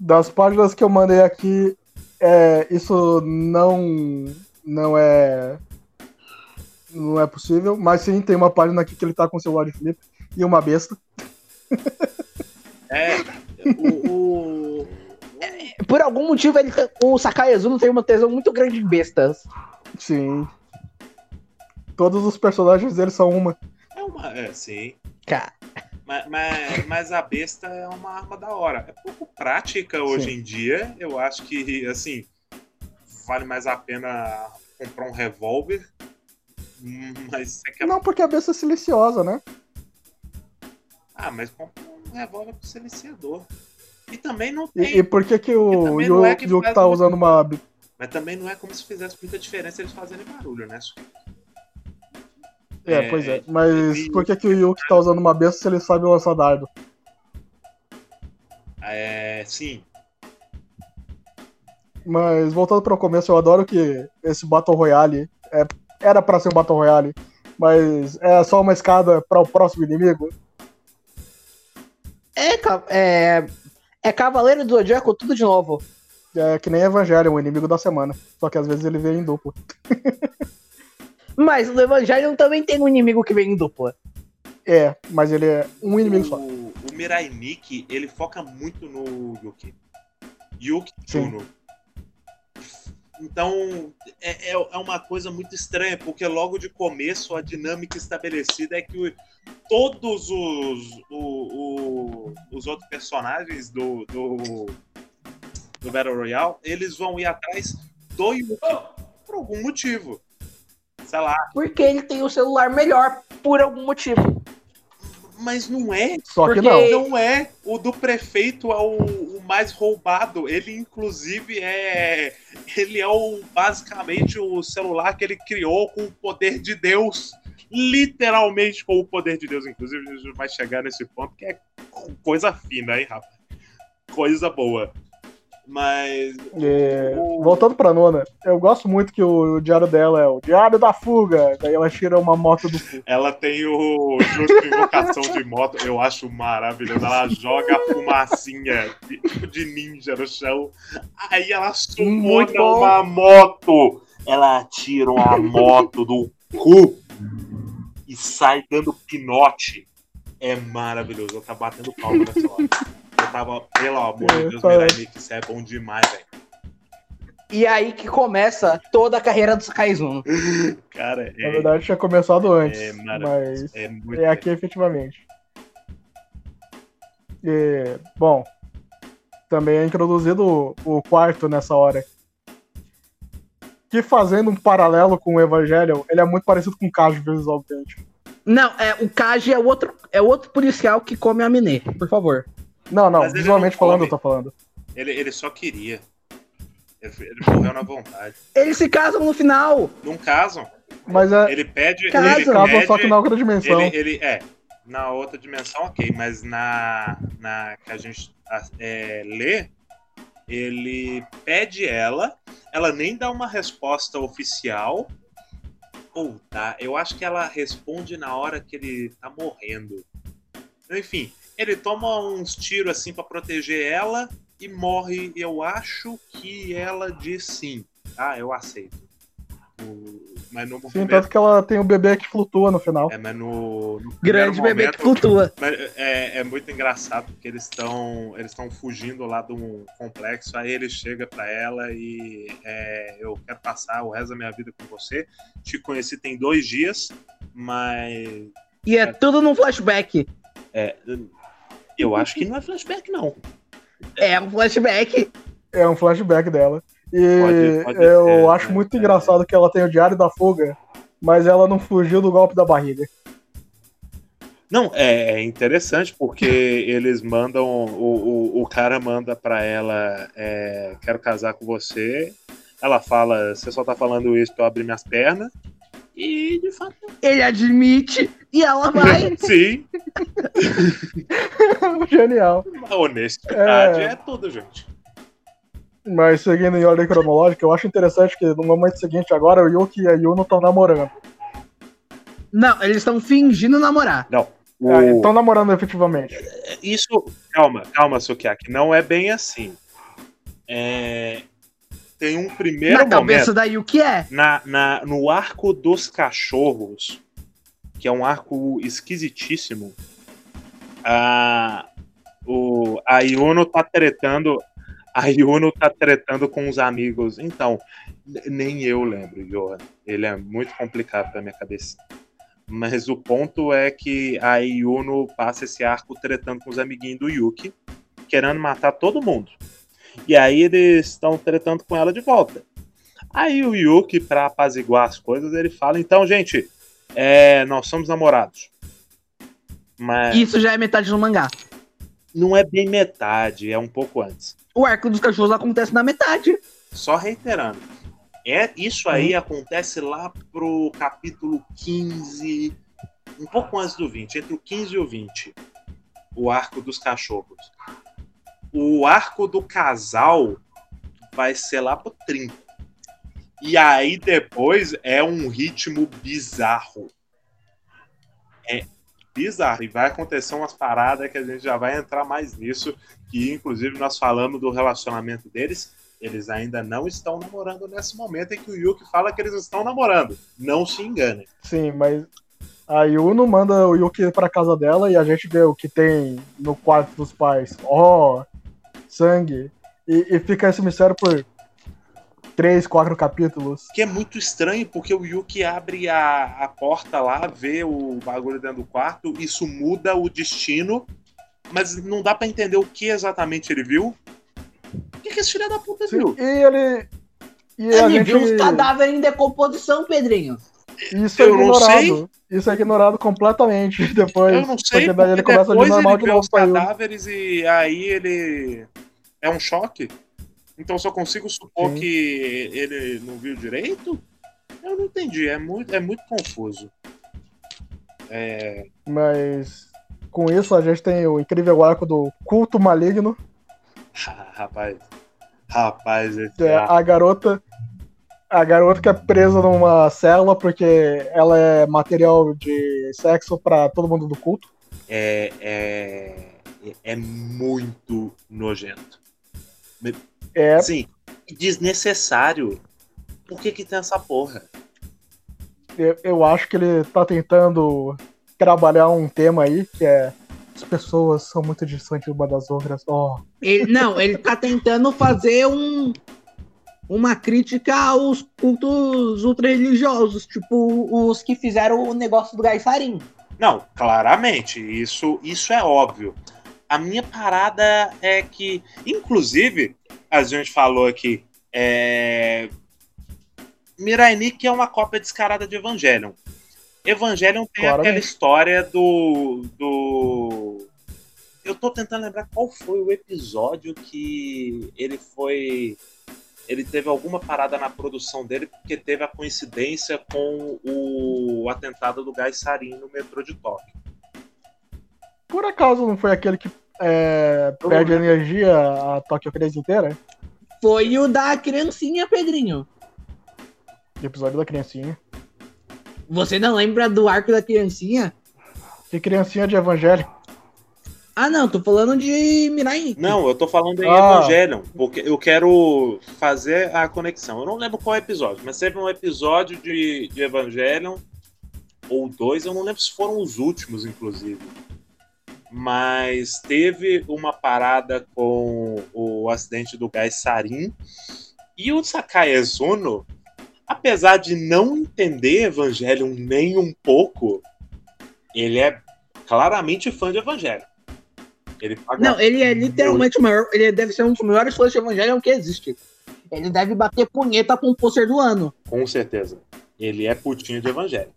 [SPEAKER 1] Das páginas que eu mandei aqui, é, isso não não é não é possível, mas sim tem uma página aqui que ele tá com o celular de flip e uma besta.
[SPEAKER 3] É, o, o-
[SPEAKER 2] Por algum motivo, ele, o Sakai Azuno tem uma tesão muito grande em bestas.
[SPEAKER 1] Sim. Todos os personagens dele são uma.
[SPEAKER 3] é uma. É, sim.
[SPEAKER 2] Cara,
[SPEAKER 3] Mas, mas, mas a besta é uma arma da hora. É pouco prática hoje
[SPEAKER 1] Sim.
[SPEAKER 3] em dia. Eu acho que, assim, vale mais a pena comprar um revólver. Hum, Mas você quer.
[SPEAKER 1] Não, porque a besta é silenciosa, né?
[SPEAKER 3] Ah, mas compra um revólver pro silenciador. E também não
[SPEAKER 1] E,
[SPEAKER 3] tem.
[SPEAKER 1] e por que que
[SPEAKER 3] E
[SPEAKER 1] o
[SPEAKER 3] não
[SPEAKER 1] Yu-
[SPEAKER 3] é que
[SPEAKER 1] tá
[SPEAKER 3] muito-
[SPEAKER 1] usando uma.
[SPEAKER 3] Mas também não é como se fizesse muita diferença eles fazerem barulho, né?
[SPEAKER 1] É,
[SPEAKER 3] É,
[SPEAKER 1] pois é. Mas
[SPEAKER 3] e-
[SPEAKER 1] por que que o Yuki tá usando uma besta se ele sabe lançar dardo?
[SPEAKER 3] É, sim.
[SPEAKER 1] Mas voltando para o começo, eu adoro que esse Battle Royale é, era para ser um Battle Royale, mas é só uma escada para o próximo inimigo.
[SPEAKER 2] É, é, é Cavaleiro do Zodíaco, tudo de novo.
[SPEAKER 1] É que nem Evangelho, o inimigo da semana. Só que às vezes ele vem em duplo. [laughs]
[SPEAKER 2] Mas no Evangelho também tem um inimigo que vem em dupla.
[SPEAKER 1] É, mas ele é um inimigo só.
[SPEAKER 3] O, o Mirai Nikki, ele foca muito no Yuki. Yuki
[SPEAKER 1] Sim.
[SPEAKER 3] Juno. Então, é, é, é uma coisa muito estranha, porque logo de começo a dinâmica estabelecida é que o- todos os, o- o- os outros personagens do, do, do Battle Royale, eles vão ir atrás do Yuki por algum motivo. Sei lá,
[SPEAKER 2] Porque ele tem o celular melhor, por algum motivo.
[SPEAKER 3] mas não é
[SPEAKER 1] Só que
[SPEAKER 2] Porque-
[SPEAKER 1] não.
[SPEAKER 3] Não é. O do prefeito é o mais roubado. Ele, inclusive, é. Ele é o basicamente o celular que ele criou com o poder de Deus. Literalmente com o poder de Deus. Inclusive, a gente vai chegar nesse ponto que é coisa fina, hein, rapaz? Coisa boa. Mas.
[SPEAKER 1] É, voltando pra nona, eu gosto muito que o, diário dela é o Diário da Fuga. Daí ela tira uma moto do cu.
[SPEAKER 3] Ela tem o de invocação de moto, eu acho maravilhoso. Ela joga a fumacinha de, tipo de ninja no chão, aí ela
[SPEAKER 2] Muito
[SPEAKER 3] sumona
[SPEAKER 2] bom.
[SPEAKER 3] uma moto. Ela tira uma moto do cu e sai dando pinote. É maravilhoso. Eu tava batendo palma nessa hora. Tava, pelo amor de
[SPEAKER 1] É,
[SPEAKER 3] Deus. Mirai Nikki, isso é bom demais, velho.
[SPEAKER 2] E aí que começa toda a carreira do Sakaizuno.
[SPEAKER 3] Cara,
[SPEAKER 1] Na
[SPEAKER 3] é,
[SPEAKER 1] verdade, tinha começado antes.
[SPEAKER 3] é
[SPEAKER 1] mas
[SPEAKER 3] É muito
[SPEAKER 1] é aqui efetivamente. E, bom, também é introduzido o, o quarto nessa hora. Que fazendo um paralelo com o Evangelho, ele é muito parecido com o Caju visualmente.
[SPEAKER 2] Não, é, o Kaji é outro, é outro policial que come a Minê, por favor.
[SPEAKER 1] Não, não,
[SPEAKER 3] Mas
[SPEAKER 1] visualmente
[SPEAKER 3] não
[SPEAKER 1] falando,
[SPEAKER 3] come.
[SPEAKER 1] eu tô falando.
[SPEAKER 3] Ele, ele só queria. Ele, ele morreu na vontade.
[SPEAKER 2] Eles se casam no final.
[SPEAKER 3] Não casam.
[SPEAKER 1] Mas é,
[SPEAKER 3] Ele pede.
[SPEAKER 2] Casa.
[SPEAKER 3] Ele
[SPEAKER 1] eles casam
[SPEAKER 3] pede,
[SPEAKER 1] só que na outra dimensão.
[SPEAKER 3] ele, ele é. Na outra dimensão, ok, mas na, na que a gente é, lê, ele pede ela, ela nem dá uma resposta oficial. Ou tá, eu acho que ela responde na hora que ele tá morrendo. Enfim, ele toma uns tiros assim pra proteger ela e morre. Eu acho que ela diz sim. Ah, eu aceito. O- Mas no
[SPEAKER 1] Sim,
[SPEAKER 3] momento-
[SPEAKER 1] tanto que ela tem o bebê que flutua no final.
[SPEAKER 3] é, mas no, no
[SPEAKER 2] Grande bebê
[SPEAKER 3] momento,
[SPEAKER 2] que flutua.
[SPEAKER 3] é, é muito engraçado porque eles estão eles estão fugindo lá de um complexo. Aí ele chega pra ela e é, eu quero passar o resto da minha vida com você. Te conheci tem dois dias, mas
[SPEAKER 2] E é tudo num flashback.
[SPEAKER 3] é, eu acho que não é flashback não.
[SPEAKER 2] É um flashback.
[SPEAKER 1] É um flashback dela. E
[SPEAKER 3] Pode- pode
[SPEAKER 1] eu
[SPEAKER 3] ser,
[SPEAKER 1] acho
[SPEAKER 3] né?
[SPEAKER 1] muito
[SPEAKER 3] É.
[SPEAKER 1] engraçado que ela tem o Diário da Fuga, mas ela não fugiu do golpe da barriga.
[SPEAKER 3] Não, é, é interessante porque [laughs] eles mandam. O, o, o cara manda pra ela: é, Quero casar com você. Ela fala: Você só tá falando isso pra eu abrir minhas pernas. E de fato,
[SPEAKER 2] Ele admite e ela vai. [laughs]
[SPEAKER 3] sim, [laughs]
[SPEAKER 1] Genial.
[SPEAKER 3] a honestidade
[SPEAKER 1] É.
[SPEAKER 3] é, tudo, gente.
[SPEAKER 1] Mas seguindo em ordem cronológica, eu acho interessante que no momento seguinte agora o Yuki e a Yuno estão namorando.
[SPEAKER 2] Não, eles estão fingindo namorar.
[SPEAKER 3] Não. o-
[SPEAKER 1] Ah, Estão namorando efetivamente.
[SPEAKER 3] Isso. Calma, calma, Sukiaki. Não é bem assim. É, tem um primeiro
[SPEAKER 2] Na
[SPEAKER 3] momento.
[SPEAKER 2] cabeça da Yuki é.
[SPEAKER 3] na, na- no arco dos cachorros, que é um arco esquisitíssimo, a, o, a Yuno tá tretando. A Yuno tá tretando com os amigos. Então, nem eu lembro, Johan. Ele é muito complicado pra minha cabeça. Mas o ponto é que a Yuno passa esse arco tretando com os amiguinhos do Yuki, querendo matar todo mundo. E aí eles estão tretando com ela de volta. Aí o Yuki, pra apaziguar as coisas, ele fala: então, gente, é, nós somos namorados. Mas
[SPEAKER 2] Isso já é metade do mangá.
[SPEAKER 3] não é bem metade, é um pouco antes.
[SPEAKER 2] O arco dos cachorros acontece na metade.
[SPEAKER 3] Só reiterando. É, isso aí acontece lá pro capítulo 15, um pouco antes do 20, entre o 15 e o 20. O arco dos cachorros. O arco do casal vai ser lá pro 30. E aí depois é um ritmo bizarro. É bizarro. E vai acontecer umas paradas que a gente já vai entrar mais nisso, que inclusive nós falamos do relacionamento deles. Eles ainda não estão namorando nesse momento em que o Yuki fala que eles estão namorando. Não se engane.
[SPEAKER 1] Sim, mas a Yuno manda o Yuki pra casa dela e a gente vê o que tem no quarto dos pais. Ó, oh, sangue. E, e fica esse mistério por três, quatro capítulos.
[SPEAKER 3] Que é muito estranho, porque o Yuki abre a, a porta lá, vê o bagulho dentro do quarto, isso muda o destino, mas não dá para entender o que exatamente ele viu. O que, que esse filho da puta
[SPEAKER 1] Sim,
[SPEAKER 3] viu?
[SPEAKER 1] E ele.
[SPEAKER 2] E ele gente... viu os cadáveres em decomposição, Pedrinho.
[SPEAKER 1] Isso é eu ignorado. Isso é ignorado completamente [laughs] depois.
[SPEAKER 3] Eu não sei, porque daí ele começa a normal de novo. os cadáveres e aí ele. É um choque? Então só consigo supor Sim. que ele não viu direito? Eu não entendi, é muito, é muito confuso. É...
[SPEAKER 1] Mas com isso a gente tem o incrível arco do culto maligno.
[SPEAKER 3] rapaz, rapaz,
[SPEAKER 1] é, a garota, a garota que é presa numa cela porque ela é material de sexo para todo mundo do culto.
[SPEAKER 3] É, é, é muito nojento.
[SPEAKER 1] É.
[SPEAKER 3] Sim, desnecessário. Por que que tem essa porra?
[SPEAKER 1] Eu, eu acho que ele tá tentando trabalhar um tema aí que é as pessoas são muito distantes uma das outras. Oh.
[SPEAKER 2] Ele, não, ele tá tentando fazer um uma crítica aos cultos ultra-religiosos, tipo os que fizeram o negócio do Gaifarim.
[SPEAKER 3] Não, claramente, isso, isso é óbvio. A minha parada é que, inclusive, a gente falou aqui, é... Mirai Nikki é uma cópia descarada de Evangelion. Evangelion tem Claramente. aquela história do, do. Eu tô tentando lembrar qual foi o episódio que ele foi. Ele teve alguma parada na produção dele, porque teve a coincidência com o atentado do Gás Sarin no metrô de Tóquio.
[SPEAKER 1] Por acaso não foi aquele que é, perde energia a Tokyo Crazy inteira?
[SPEAKER 2] Foi o da criancinha, Pedrinho.
[SPEAKER 1] O episódio da criancinha.
[SPEAKER 2] Você não lembra do arco da criancinha?
[SPEAKER 1] Que criancinha de Evangelho?
[SPEAKER 2] Ah, não, tô falando de Mirai.
[SPEAKER 3] Não, eu tô falando em ah. Evangelion, porque eu quero fazer a conexão. Eu não lembro qual episódio, mas teve um episódio de, de Evangelion, ou dois, eu não lembro se foram os últimos, inclusive mas teve uma parada com o acidente do gás sarin e o Sakai Zuno, apesar de não entender Evangelion nem um pouco, ele é claramente fã de Evangelho.
[SPEAKER 2] Ele não, ele é literalmente o maior. Ele deve ser um dos maiores fãs de Evangelho que existe. Ele deve bater punheta com o pôster do ano.
[SPEAKER 3] Com certeza. Ele é putinho de Evangelho.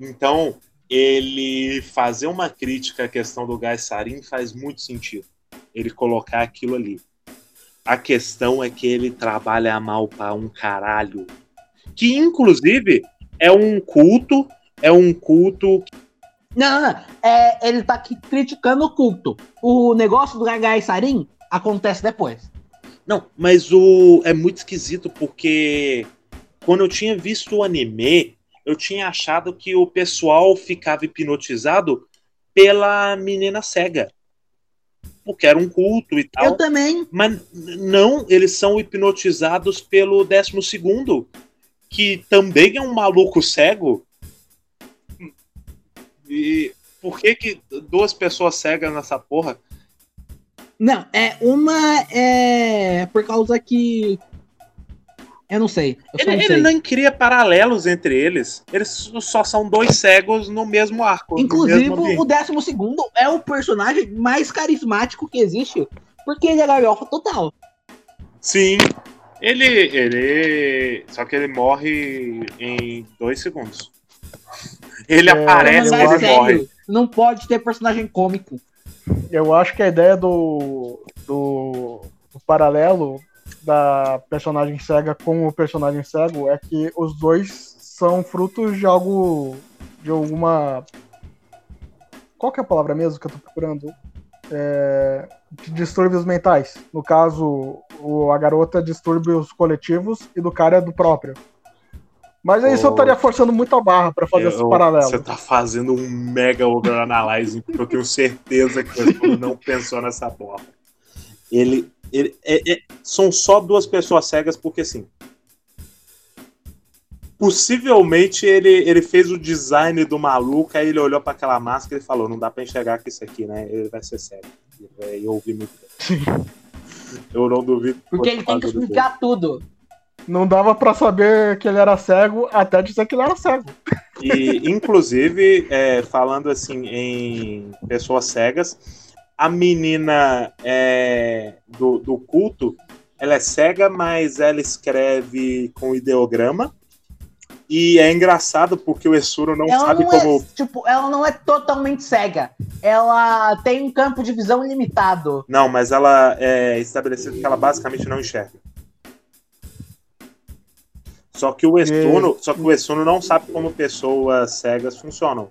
[SPEAKER 3] Então, ele fazer uma crítica à questão do gás sarin faz muito sentido. Ele colocar aquilo ali. A questão é que ele trabalha mal para um caralho. Que inclusive é um culto, é um culto.
[SPEAKER 2] Não, é, ele tá aqui criticando o culto. O negócio do gás sarin acontece depois.
[SPEAKER 3] Não, mas o é muito esquisito porque quando eu tinha visto o anime, eu tinha achado que o pessoal ficava hipnotizado pela menina cega. Porque era um culto e tal.
[SPEAKER 2] Eu também.
[SPEAKER 3] Mas não, eles são hipnotizados pelo décimo segundo, que também é um maluco cego. E por que que duas pessoas cegas nessa porra?
[SPEAKER 2] Não, é uma é por causa que eu não sei. Eu
[SPEAKER 3] ele,
[SPEAKER 2] não
[SPEAKER 3] ele
[SPEAKER 2] sei.
[SPEAKER 3] não cria paralelos entre eles. Eles só são dois cegos no mesmo arco.
[SPEAKER 2] Inclusive,
[SPEAKER 3] mesmo
[SPEAKER 2] o décimo segundo é o personagem mais carismático que existe. Porque ele é galhofa total.
[SPEAKER 3] Sim. Ele. ele. Só que ele morre em dois segundos. Ele é, aparece e ele morre.
[SPEAKER 2] Não pode ter personagem cômico.
[SPEAKER 1] Eu acho que a ideia do. do, do paralelo da personagem cega com o personagem cego é que os dois são frutos de algo. de alguma. Qual que é a palavra mesmo que eu tô procurando? É, de distúrbios mentais. No caso, o, a garota distúrbios coletivos e do cara é do próprio. Mas aí isso eu estaria forçando muito a barra pra fazer esse
[SPEAKER 3] Eu-
[SPEAKER 1] paralelo.
[SPEAKER 3] Você tá fazendo um mega overanalyzing, porque eu tenho certeza que o não pensou nessa porra. Ele. ele é- é- são só duas pessoas cegas, porque assim. Possivelmente ele, ele fez o design do maluco, aí ele olhou pra aquela máscara e falou: Não dá pra enxergar que isso aqui, né? Ele vai ser cego. Ele vai ouvir muito bem. Eu não duvido.
[SPEAKER 2] Porque ele tem que explicar tudo.
[SPEAKER 1] Não dava pra saber que ele era cego até dizer que ele era cego.
[SPEAKER 3] E, inclusive, é, falando assim em pessoas cegas, a menina é, do, do culto, ela é cega, mas ela escreve com ideograma. E é engraçado porque o Essuro não
[SPEAKER 2] ela
[SPEAKER 3] sabe
[SPEAKER 2] não
[SPEAKER 3] como.
[SPEAKER 2] é, tipo, ela não é totalmente cega. Ela tem um campo de visão limitado.
[SPEAKER 3] Não, mas ela é estabelecida que ela basicamente não enxerga. Só que o Essuno, só que o Essuno não sabe como pessoas cegas funcionam.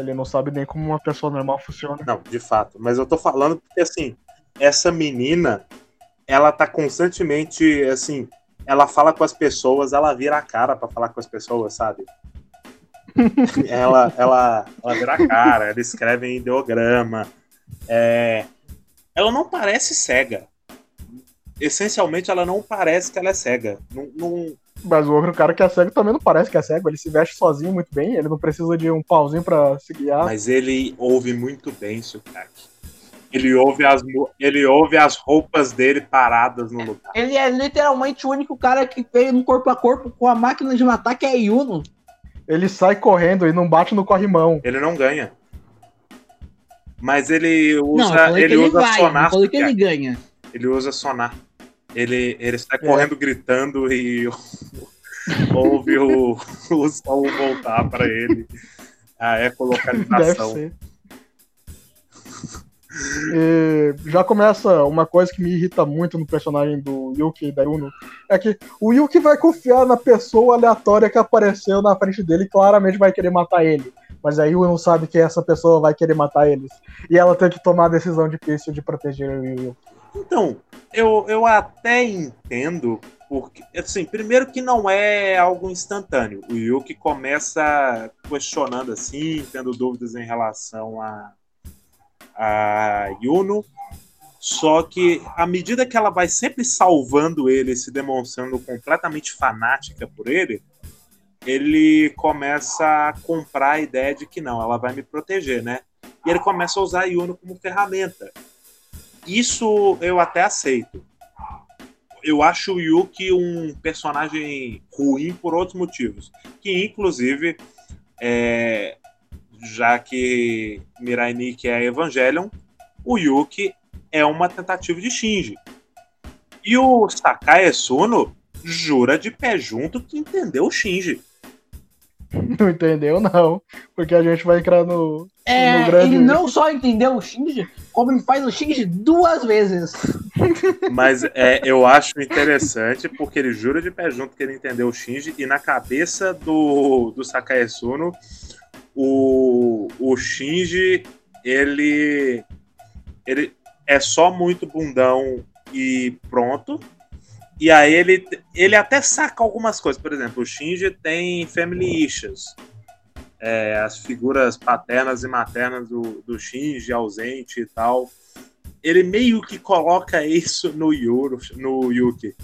[SPEAKER 1] Ele não sabe nem como uma pessoa normal funciona.
[SPEAKER 3] Não, de fato. Mas eu tô falando porque, assim, essa menina, ela tá constantemente, assim, ela fala com as pessoas, ela vira a cara pra falar com as pessoas, sabe? [laughs] ela, ela, ela vira a cara, ela escreve em ideograma. É, Ela não parece cega. Essencialmente, ela não parece que ela é cega. Não, não-
[SPEAKER 1] Mas o outro cara que é cego também não parece que é cego. Ele se veste sozinho muito bem. Ele não precisa de um pauzinho pra se guiar.
[SPEAKER 3] Mas ele ouve muito bem, Sukaki. Ele ouve, as, ele ouve as roupas dele paradas no lugar.
[SPEAKER 2] Ele é literalmente o único cara que veio no corpo a corpo com a máquina de matar, que é Yuno.
[SPEAKER 1] Ele sai correndo e não bate no corrimão.
[SPEAKER 3] Ele não ganha. Mas ele
[SPEAKER 2] não, eu
[SPEAKER 3] usa,
[SPEAKER 2] falei
[SPEAKER 3] ele
[SPEAKER 2] que ele
[SPEAKER 3] usa
[SPEAKER 2] vai,
[SPEAKER 3] sonar.
[SPEAKER 2] não falei que ele ganha.
[SPEAKER 3] Ele usa sonar. Ele, ele sai
[SPEAKER 1] É.
[SPEAKER 3] correndo gritando e [laughs] ouve o, o som voltar para ele. A
[SPEAKER 1] Deve
[SPEAKER 3] ecolocalização.
[SPEAKER 1] ser. E já começa uma coisa que me irrita muito no personagem do Yuki e da Yuno. É que o Yuki vai confiar na pessoa aleatória que apareceu na frente dele e claramente vai querer matar ele. Mas a Yuno não sabe que essa pessoa vai querer matar eles. E ela tem que tomar a decisão difícil de proteger o Yuki.
[SPEAKER 3] Então, eu, eu até entendo, porque, assim, primeiro que não é algo instantâneo. O Yuki começa questionando assim, tendo dúvidas em relação a, a Yuno. Só que à medida que ela vai sempre salvando ele, se demonstrando completamente fanática por ele, ele começa a comprar a ideia de que não, ela vai me proteger, né? E ele começa a usar a Yuno como ferramenta. Isso eu até aceito. Eu acho o Yuki um personagem ruim por outros motivos. Que, inclusive, é, já que Mirai Nikki é Evangelion, o Yuki é uma tentativa de Shinji. E o Sakai Esuno jura de pé junto que entendeu o Shinji. [laughs]
[SPEAKER 1] Não entendeu, não. Porque a gente vai entrar no.
[SPEAKER 2] É,
[SPEAKER 1] No grande-
[SPEAKER 2] ele não só entendeu o Shinji, como ele faz o Shinji duas vezes. [laughs]
[SPEAKER 3] Mas é, eu acho interessante porque ele jura de pé junto que ele entendeu o Shinji e na cabeça do, do Sakai Suno, o, o Shinji, ele, ele é só muito bundão e pronto. E aí ele, ele até saca algumas coisas. Por exemplo, o Shinji tem family issues. É, as figuras paternas e maternas do, do Shinji ausente e tal ele meio que coloca isso no, Yuro, no Yuki.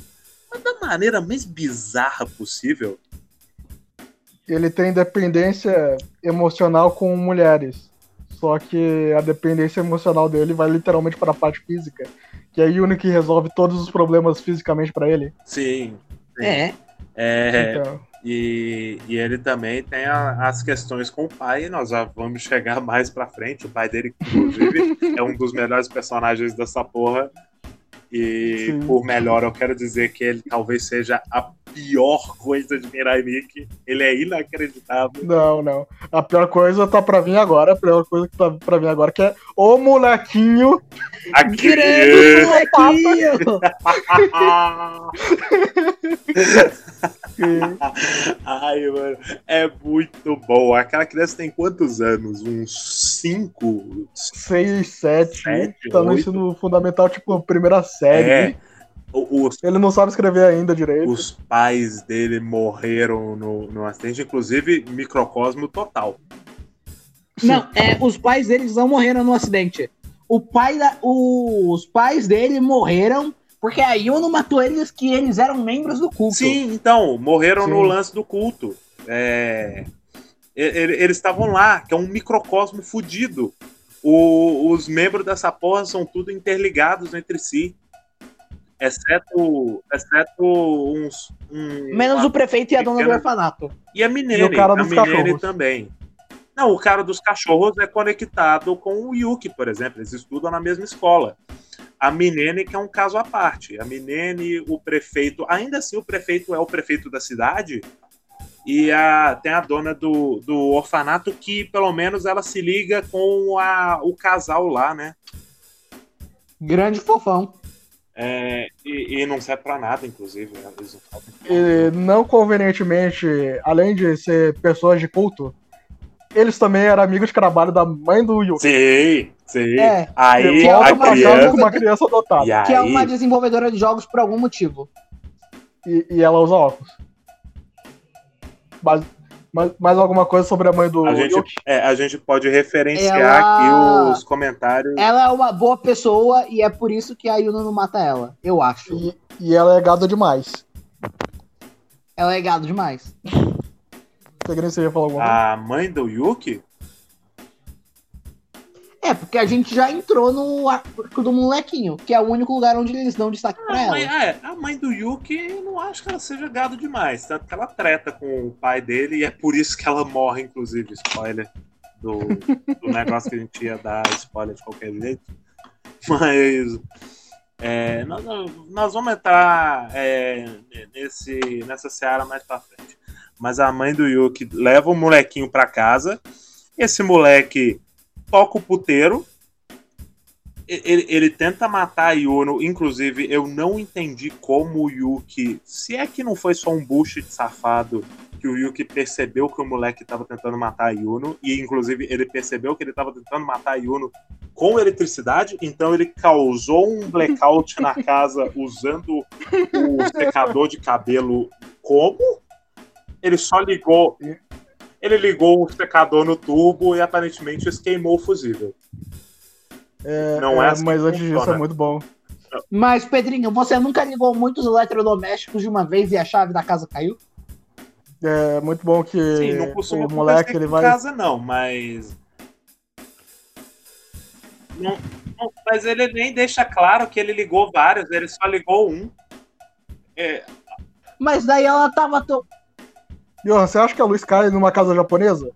[SPEAKER 3] Mas da maneira mais bizarra possível.
[SPEAKER 1] Ele tem dependência emocional com mulheres. Só que a dependência emocional dele vai literalmente para a parte física. Que é a Yuni que resolve todos os problemas fisicamente para ele.
[SPEAKER 3] Sim. sim.
[SPEAKER 2] É.
[SPEAKER 3] É,
[SPEAKER 1] Então,
[SPEAKER 3] e, e ele também tem a- as questões com o pai, nós já vamos chegar mais pra frente. O pai dele, inclusive, [laughs] é um dos melhores personagens dessa porra. E
[SPEAKER 1] Sim.
[SPEAKER 3] por melhor, eu quero dizer que ele talvez seja a pior coisa de Mirai Nikki. Ele é inacreditável.
[SPEAKER 1] não, não. A pior coisa tá pra vir agora. A pior coisa que tá pra vir agora que é o molequinho.
[SPEAKER 2] Grande molequinho!
[SPEAKER 1] que [laughs]
[SPEAKER 3] Ai, mano, é muito bom. Aquela criança tem quantos anos? Uns 5?
[SPEAKER 1] 6, 7,
[SPEAKER 3] Sete,
[SPEAKER 1] tá no ensino fundamental, tipo, primeira série.
[SPEAKER 3] É. Os,
[SPEAKER 1] Ele não sabe escrever ainda direito.
[SPEAKER 3] os pais dele morreram no, no acidente, inclusive microcosmo total.
[SPEAKER 2] Não, é, os pais deles não morreram no acidente. O pai da, o- os pais dele morreram porque a Yuno matou eles que eles eram membros do culto.
[SPEAKER 3] Sim, então, morreram
[SPEAKER 1] Sim.
[SPEAKER 3] no lance do culto. É, e- e- eles estavam lá, que é um microcosmo fudido. O- os membros dessa porra são tudo interligados entre si. Exceto, exceto uns. um-
[SPEAKER 2] Menos o prefeito e a dona do orfanato.
[SPEAKER 3] E a Minene,
[SPEAKER 1] E o cara
[SPEAKER 3] a
[SPEAKER 1] dos
[SPEAKER 3] Minene
[SPEAKER 1] cachorros.
[SPEAKER 3] também. Não, o cara dos cachorros é conectado com o Yuki, por exemplo. Eles estudam na mesma escola. A Minene, que é um caso à parte. A Minene, o prefeito. Ainda assim, o prefeito é o prefeito da cidade. E a, tem a dona do, do orfanato que, pelo menos, ela se liga com a, o casal lá, né?
[SPEAKER 2] Grande fofão.
[SPEAKER 3] É, e, e não serve pra nada, inclusive. né?
[SPEAKER 1] E não convenientemente, além de ser pessoas de culto, eles também eram amigos de trabalho da mãe do Yuki.
[SPEAKER 3] Sim, sim.
[SPEAKER 2] É,
[SPEAKER 3] Aí
[SPEAKER 1] Que
[SPEAKER 2] é
[SPEAKER 3] a criança.
[SPEAKER 1] uma criança adotada.
[SPEAKER 3] E aí,
[SPEAKER 2] que é uma desenvolvedora de jogos por algum motivo.
[SPEAKER 1] E, e ela usa óculos. Mas, mais, mais alguma coisa sobre a mãe do
[SPEAKER 3] A gente,
[SPEAKER 1] Yuki?
[SPEAKER 3] é, a gente pode referenciar
[SPEAKER 2] Ela-
[SPEAKER 3] aqui os comentários.
[SPEAKER 2] Ela é uma boa pessoa e é por isso que a Yuno não mata ela. Eu acho.
[SPEAKER 1] E, e ela é gado demais.
[SPEAKER 2] Ela é gado demais.
[SPEAKER 1] Você queria você ia falar alguma coisa?
[SPEAKER 3] A mãe do Yuki?
[SPEAKER 2] É, porque a gente já entrou no arco do molequinho, que é o único lugar onde eles dão destaque pra
[SPEAKER 3] A
[SPEAKER 2] ela.
[SPEAKER 3] mãe, ah, é, a mãe do Yuki, não acho que ela seja gado demais. Tanto que ela treta com o pai dele e é por isso que ela morre, inclusive. Spoiler do, do negócio que a gente ia dar, spoiler de qualquer jeito. Mas. é, nós, nós vamos entrar é, nesse, nessa seara mais pra frente. Mas a mãe do Yuki leva o molequinho pra casa. Esse moleque toca o puteiro. Ele, ele tenta matar a Yuno. Inclusive, eu não entendi como o Yuki. Se é que não foi só um bullshit safado que o Yuki percebeu que o moleque tava tentando matar a Yuno. E, inclusive, ele percebeu que ele tava tentando matar a Yuno com eletricidade. Então, ele causou um blackout na [laughs] casa usando o secador de cabelo como? Ele só ligou. Ele ligou o secador no turbo e aparentemente isso queimou o fusível.
[SPEAKER 1] É,
[SPEAKER 3] não é
[SPEAKER 1] é,
[SPEAKER 3] assim
[SPEAKER 1] mas antes disso é muito bom.
[SPEAKER 2] Mas, Pedrinho, você nunca ligou muitos eletrodomésticos de uma vez e a chave da casa caiu?
[SPEAKER 1] É muito bom que
[SPEAKER 3] Sim, não
[SPEAKER 1] o moleque ele vai.
[SPEAKER 3] casa, não, mas. Não- não, mas ele nem deixa claro que ele ligou vários, ele só ligou um. É,
[SPEAKER 2] Mas daí ela tava tão.
[SPEAKER 1] Johan, você acha que a luz cai numa casa japonesa?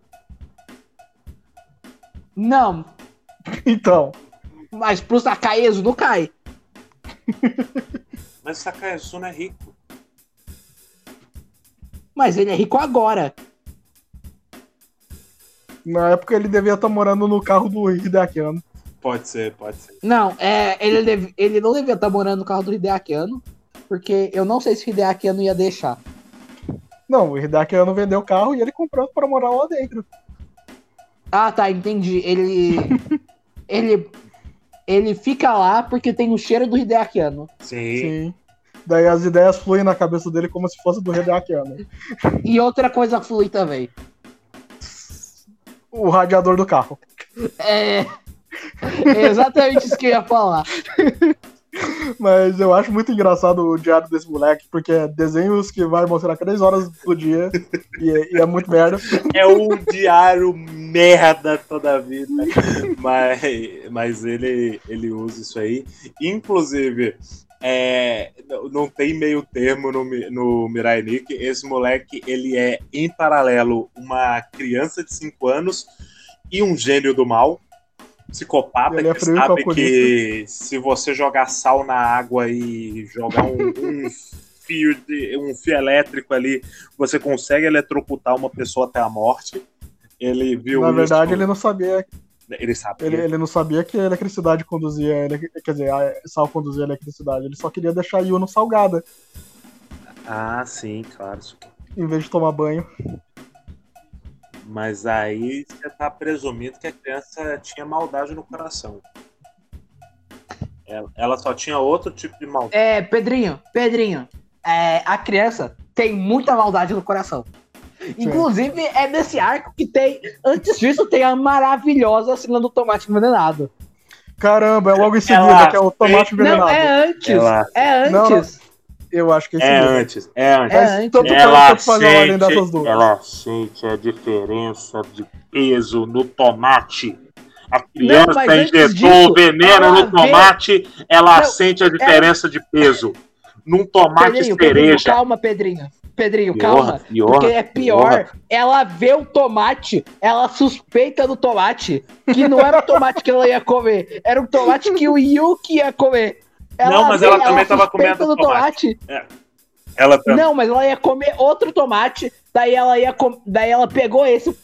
[SPEAKER 2] Não, [laughs]
[SPEAKER 1] Então,
[SPEAKER 2] mas pro Sakaezo não cai. [laughs]
[SPEAKER 3] mas o não é rico.
[SPEAKER 2] Mas ele é rico agora.
[SPEAKER 1] na época ele devia estar morando no carro do Hideaki Anno.
[SPEAKER 3] Pode ser, pode ser.
[SPEAKER 2] Não, é, ele, deve- ele não devia estar morando no carro do Hideaki Anno, porque eu não sei se o Hideaki Anno ia deixar.
[SPEAKER 1] Não, o Hideaki Anno vendeu o carro e ele comprou pra morar lá dentro.
[SPEAKER 2] Ah, tá, entendi. Ele. [laughs] ele. Ele fica lá porque tem o cheiro do Hideaki Anno.
[SPEAKER 3] Sim.
[SPEAKER 1] Sim. Daí as ideias fluem na cabeça dele como se fosse do Hideaki Anno.
[SPEAKER 2] E outra coisa flui também.
[SPEAKER 1] O radiador do carro.
[SPEAKER 2] É. É exatamente isso que eu ia falar. [laughs]
[SPEAKER 1] Mas eu acho muito engraçado o diário desse moleque, porque é desenhos que vai mostrar três horas do dia e, é- e é muito merda.
[SPEAKER 3] É um diário merda toda a vida. Mas, mas ele, ele usa isso aí. Inclusive, é, não- tem meio termo no, no Mirai Nikki. Esse moleque, ele é, em paralelo, uma criança de 5 anos e um gênio do mal. Psicopata
[SPEAKER 1] é
[SPEAKER 3] que sabe que se você jogar sal na água e jogar um, um [laughs] fio de, um fio elétrico ali, você consegue eletrocutar uma pessoa até a morte. Ele viu
[SPEAKER 1] Na verdade,
[SPEAKER 3] isso.
[SPEAKER 1] ele não sabia.
[SPEAKER 3] Ele sabia.
[SPEAKER 1] Ele, ele não sabia que a eletricidade conduzia. ele- Quer dizer, a sal conduzia a eletricidade. Ele só queria deixar a Yuno salgada,
[SPEAKER 3] Ah, sim, claro. isso aqui.
[SPEAKER 1] em vez de tomar banho.
[SPEAKER 3] Mas aí você tá presumindo que a criança tinha maldade no coração. Ela, ela só tinha outro tipo de maldade.
[SPEAKER 2] É, Pedrinho, Pedrinho, é, a criança tem muita maldade no coração. Inclusive, é nesse arco que tem. Antes disso, tem a maravilhosa cena do tomate envenenado.
[SPEAKER 1] Caramba, é logo em seguida,
[SPEAKER 3] Ela
[SPEAKER 1] que é o tomate
[SPEAKER 2] Não,
[SPEAKER 1] envenenado.
[SPEAKER 2] é antes.
[SPEAKER 3] Ela-
[SPEAKER 2] É
[SPEAKER 1] Não,
[SPEAKER 2] antes.
[SPEAKER 1] Eu acho que é esse
[SPEAKER 3] É
[SPEAKER 1] mesmo.
[SPEAKER 3] antes, é antes.
[SPEAKER 2] É antes.
[SPEAKER 1] tanto
[SPEAKER 3] Ela
[SPEAKER 1] faz fazer a ordem dessas
[SPEAKER 3] sente,
[SPEAKER 1] duas.
[SPEAKER 3] ela sente a diferença de peso no tomate. A criança injetou
[SPEAKER 2] disso,
[SPEAKER 3] o veneno
[SPEAKER 2] ela
[SPEAKER 3] no
[SPEAKER 2] vê-
[SPEAKER 3] tomate, ela
[SPEAKER 2] Não,
[SPEAKER 3] sente a diferença de peso. Num tomate
[SPEAKER 2] Pedrinho, Pedrinho,
[SPEAKER 3] cereja.
[SPEAKER 2] calma, Pedrinho. Pedrinho,
[SPEAKER 3] Pior,
[SPEAKER 2] calma.
[SPEAKER 3] pior,
[SPEAKER 2] porque é pior.
[SPEAKER 3] pior.
[SPEAKER 2] Ela vê o tomate, ela suspeita do tomate, que não era o tomate que ela ia comer, era o tomate que o Yuki ia comer.
[SPEAKER 3] Não, mas ela também tava
[SPEAKER 2] suspeita
[SPEAKER 3] comendo
[SPEAKER 2] do
[SPEAKER 3] tomate.
[SPEAKER 2] tomate.
[SPEAKER 3] Ela também.
[SPEAKER 2] Não, mas ela ia comer outro tomate, daí ela ia com... daí ela pegou esse,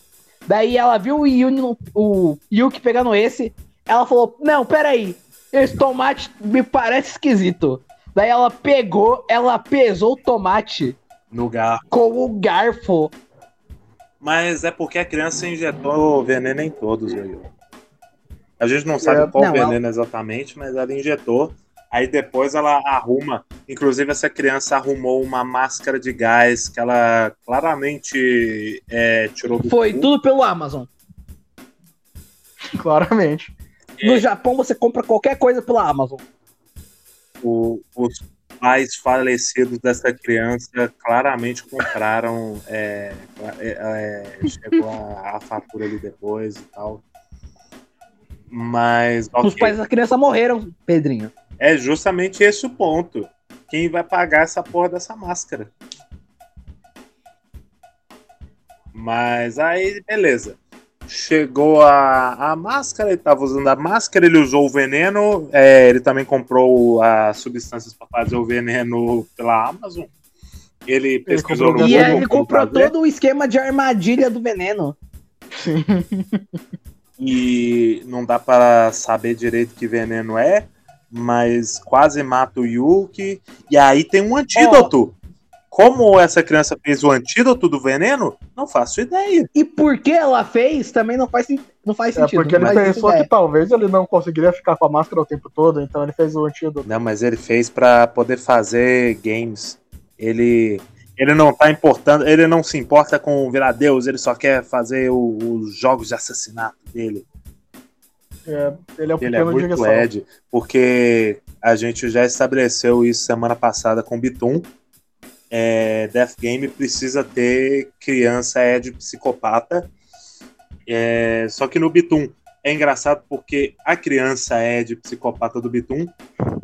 [SPEAKER 2] daí ela viu o, Yuni, o Yuki pegando esse, ela falou: "Não, peraí, esse tomate me parece esquisito". Daí ela pegou, ela pesou o tomate
[SPEAKER 3] No garro.
[SPEAKER 2] com o garfo.
[SPEAKER 3] Mas é porque a criança injetou veneno em todos, Will. A gente não sabe
[SPEAKER 1] É,
[SPEAKER 3] qual
[SPEAKER 2] não,
[SPEAKER 3] veneno exatamente, mas ela injetou. Aí depois ela arruma. Inclusive, essa criança arrumou uma máscara de gás que ela claramente é, tirou do
[SPEAKER 2] Foi
[SPEAKER 3] cu.
[SPEAKER 2] tudo pelo Amazon. [laughs]
[SPEAKER 1] Claramente.
[SPEAKER 2] No Japão você compra qualquer coisa pela Amazon.
[SPEAKER 3] O- os pais falecidos dessa criança claramente compraram. é, é, é, chegou a, a fatura ali depois e tal. Mas.
[SPEAKER 2] Os
[SPEAKER 3] ok.
[SPEAKER 2] pais da criança morreram, Pedrinho.
[SPEAKER 3] É justamente esse o ponto. Quem vai pagar essa porra dessa máscara? Mas aí, beleza. Chegou a, a máscara, ele tava usando a máscara, ele usou o veneno, é, ele também comprou as substâncias para fazer o veneno pela Amazon. Ele pesquisou
[SPEAKER 1] comprou
[SPEAKER 3] no
[SPEAKER 1] o
[SPEAKER 2] E
[SPEAKER 3] Google
[SPEAKER 2] ele comprou
[SPEAKER 3] fazer,
[SPEAKER 2] todo o esquema de armadilha do veneno.
[SPEAKER 3] E não dá para saber direito que veneno é, mas quase mata o Yuki. E aí tem um antídoto. Como essa criança fez o antídoto do veneno, não faço ideia.
[SPEAKER 2] E por que ela fez também não faz, não faz
[SPEAKER 1] É
[SPEAKER 2] sentido.
[SPEAKER 1] porque ele pensou
[SPEAKER 2] é.
[SPEAKER 1] que talvez ele não conseguiria ficar com a máscara o tempo todo, então ele fez o antídoto.
[SPEAKER 3] Não, mas ele fez para poder fazer games. Ele ele não tá importando, ele não se importa com virar Deus, ele só quer fazer o- os jogos de assassinato dele.
[SPEAKER 1] É, ele é um
[SPEAKER 3] Ele é muito
[SPEAKER 1] direção.
[SPEAKER 3] Ed, porque a gente já estabeleceu isso semana passada com o Bitum. É, Death Game precisa ter criança Ed psicopata. É, só que no Bitum é engraçado porque a criança Ed psicopata do Bitum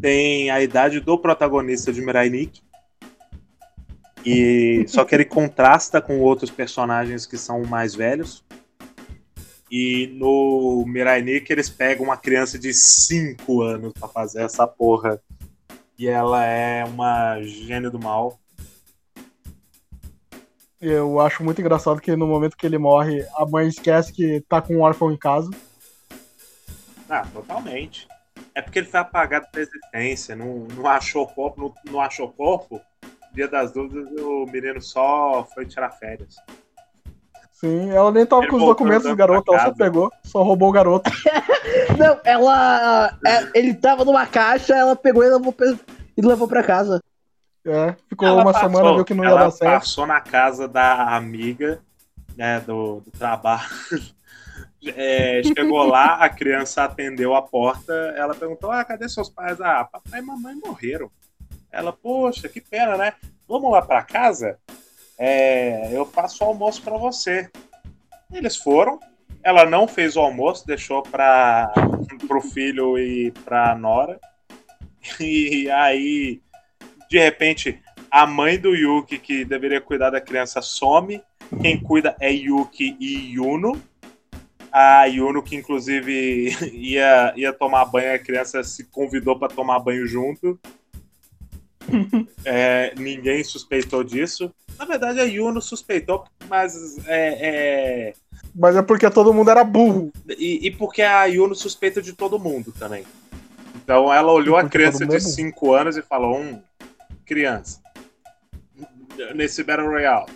[SPEAKER 3] tem a idade do protagonista de Mirai Nikki. E só que ele contrasta com outros personagens que são mais velhos. E no Mirai Nikki eles pegam uma criança de 5 anos pra fazer essa porra. E ela é uma gênio do mal.
[SPEAKER 1] Eu acho muito engraçado que no momento que ele morre, a mãe esquece que tá com um órfão em casa.
[SPEAKER 3] Ah, totalmente. É porque ele foi apagado da existência, não, não achou corpo, não, não achou corpo. Dia das dúvidas, o menino só foi tirar férias.
[SPEAKER 1] Sim, ela nem tava
[SPEAKER 3] Ele
[SPEAKER 1] com os documentos do garoto, ela só pegou, só roubou o garoto. [laughs]
[SPEAKER 2] Não, ela. é, ele tava numa caixa, ela pegou e levou, pra- e levou pra casa.
[SPEAKER 1] É, ficou
[SPEAKER 3] Ela
[SPEAKER 1] uma
[SPEAKER 3] passou-
[SPEAKER 1] semana, viu que não ia
[SPEAKER 3] ela
[SPEAKER 1] dar certo.
[SPEAKER 3] passou na casa da amiga, né, do, do trabalho. [laughs] É, chegou lá, a criança atendeu a porta, ela perguntou, ah, cadê seus pais? Ah, papai e mamãe morreram. Ela, poxa, que pena, né? Vamos lá pra casa? É, eu faço o almoço pra você. Eles foram, ela não fez o almoço, deixou para pro filho e pra nora. [laughs] E aí, de repente, a mãe do Yuki, que deveria cuidar da criança, some. Quem cuida é Yuki e Yuno. A Yuno, que inclusive [laughs] ia, ia tomar banho, a criança se convidou para tomar banho junto. É, ninguém suspeitou disso. Na verdade, a Yuno suspeitou, mas é, é,
[SPEAKER 1] Mas é porque todo mundo era burro.
[SPEAKER 3] e, e porque a Yuno suspeita de todo mundo também. Então ela olhou a criança de
[SPEAKER 1] é burro.
[SPEAKER 3] 5 anos e falou: hum, criança. Nesse Battle Royale.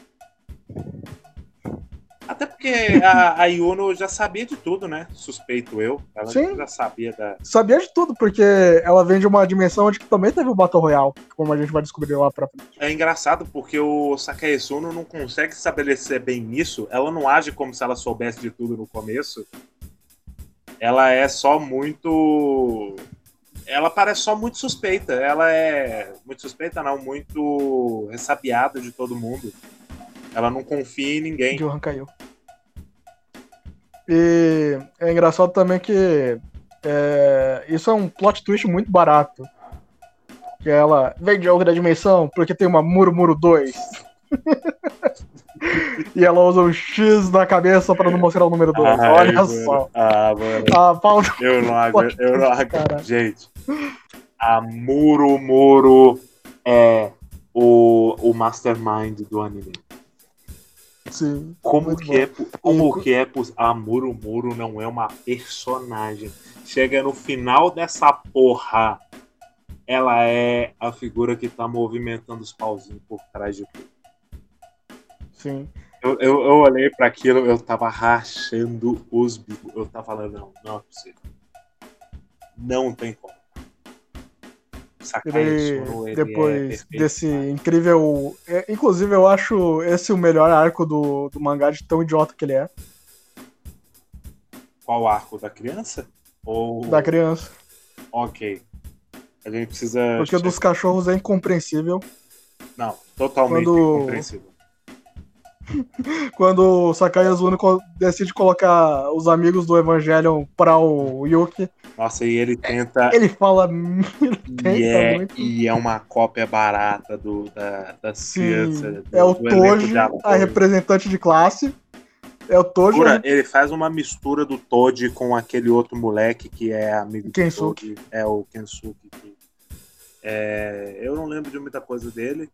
[SPEAKER 3] Até porque a, a Yuno já sabia de tudo, né? Suspeito eu. Ela
[SPEAKER 1] Sim.
[SPEAKER 3] já sabia da.
[SPEAKER 1] Sabia de tudo, porque ela vem de uma dimensão onde também teve o Battle Royale, como a gente vai descobrir lá pra frente.
[SPEAKER 3] É engraçado porque o Sakae Suno não consegue estabelecer bem isso. Ela não age como se ela soubesse de tudo no começo. Ela é só muito. Ela parece só muito suspeita. Ela é. Muito suspeita, não, muito ressabiada de todo mundo. Ela não confia em ninguém.
[SPEAKER 1] Johan caiu. E é engraçado também que é, isso é um plot twist muito barato. Que ela vem de outra dimensão porque tem uma Murmuro 2. [laughs] e ela usa um X na cabeça pra não mostrar o número 2.
[SPEAKER 3] Ai,
[SPEAKER 1] Olha
[SPEAKER 3] mano.
[SPEAKER 1] só.
[SPEAKER 3] Ah, mano.
[SPEAKER 1] A pauta
[SPEAKER 3] Eu não aguento. Eu não aguento. Gente, a Muro Muro é o, o mastermind do anime.
[SPEAKER 1] Sim.
[SPEAKER 3] Como que é, po- como
[SPEAKER 1] E-
[SPEAKER 3] que é a Muro Muro não é uma personagem? Chega no final dessa porra, ela é a figura que tá movimentando os pauzinhos por trás de tudo.
[SPEAKER 1] Sim.
[SPEAKER 3] Eu, eu, eu olhei pra aquilo, eu tava rachando os bicos. Eu tava falando, não, não é possível. Não tem como. Sakai é
[SPEAKER 1] depois
[SPEAKER 3] perfeito.
[SPEAKER 1] desse incrível. é, inclusive, eu acho esse o melhor arco do, do mangá de tão idiota que ele é.
[SPEAKER 3] Qual arco? Da criança? Ou...
[SPEAKER 1] Da criança.
[SPEAKER 3] Ok. A gente precisa.
[SPEAKER 1] Porque o dos cachorros é incompreensível.
[SPEAKER 3] Não, totalmente
[SPEAKER 1] Quando-
[SPEAKER 3] incompreensível. [laughs]
[SPEAKER 1] Quando o Sakai Azuni co- decide colocar os amigos do Evangelion pra o Yuki,
[SPEAKER 3] Nossa, e ele tenta.
[SPEAKER 1] ele fala. [laughs] Ele tenta
[SPEAKER 3] E é,
[SPEAKER 1] muito.
[SPEAKER 3] e é uma cópia barata do, da, crianças. do-
[SPEAKER 1] É o Toji, a representante de classe. É o Toji.
[SPEAKER 3] Pura, ele faz uma mistura do Todd com aquele outro moleque que é amigo
[SPEAKER 1] Kensuke.
[SPEAKER 3] do Todd. É o Kensuke. que- é, eu não lembro de muita coisa dele.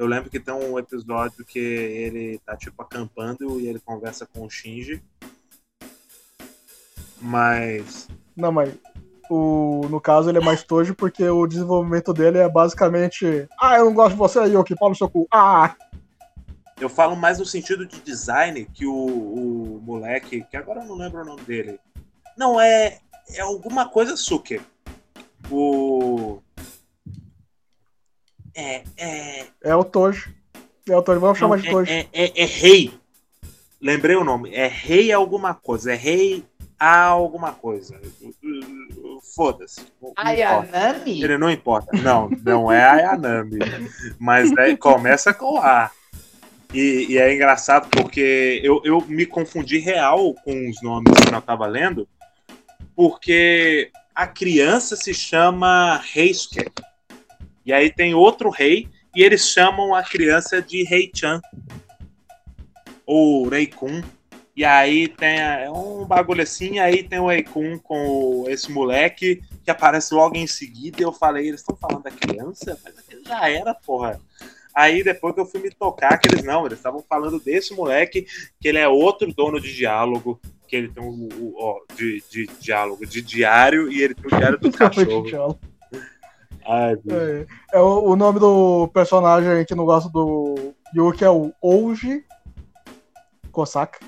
[SPEAKER 3] Eu lembro que tem um episódio que ele tá tipo acampando e ele conversa com o Shinji. Mas
[SPEAKER 1] Não, mas o, no caso ele é mais Toji porque o desenvolvimento dele é basicamente. Ah, eu não gosto de você, Yuki, pau no seu cu. Ah,
[SPEAKER 3] eu falo mais no sentido de design que o, o moleque, que agora eu não lembro o nome dele. Não, é, é alguma coisa Suke. O. É, é,
[SPEAKER 1] é o Toji. É o Toji, vamos chamar de
[SPEAKER 3] Não,
[SPEAKER 1] Toji.
[SPEAKER 3] é, é, é, é rei. Lembrei o nome. É rei alguma coisa. É rei a alguma coisa. Foda-se.
[SPEAKER 2] Ayanami?
[SPEAKER 3] Ele não importa. Não, não é Ayanami. Mas começa com A. E, e é engraçado porque eu, eu me confundi real com os nomes que eu tava lendo, porque a criança se chama Reisuke. E aí tem outro rei, e eles chamam a criança de Rei-chan. Ou Rei-kun. E aí tem é um bagulho assim, aí tem o Rei-kun com esse moleque que aparece logo em seguida, e eu falei, eles estão falando da criança? Mas aquele já era, porra. Aí depois que eu fui me tocar, que eles não, eles estavam falando desse moleque, que ele é outro dono de diálogo, que ele tem um, um, ó, de, de diálogo, de diário, e ele tem o diário do [laughs] cachorro. Ai.
[SPEAKER 1] É, é o, o nome do personagem que não gosta do Yuki é o Ouji Kosaka.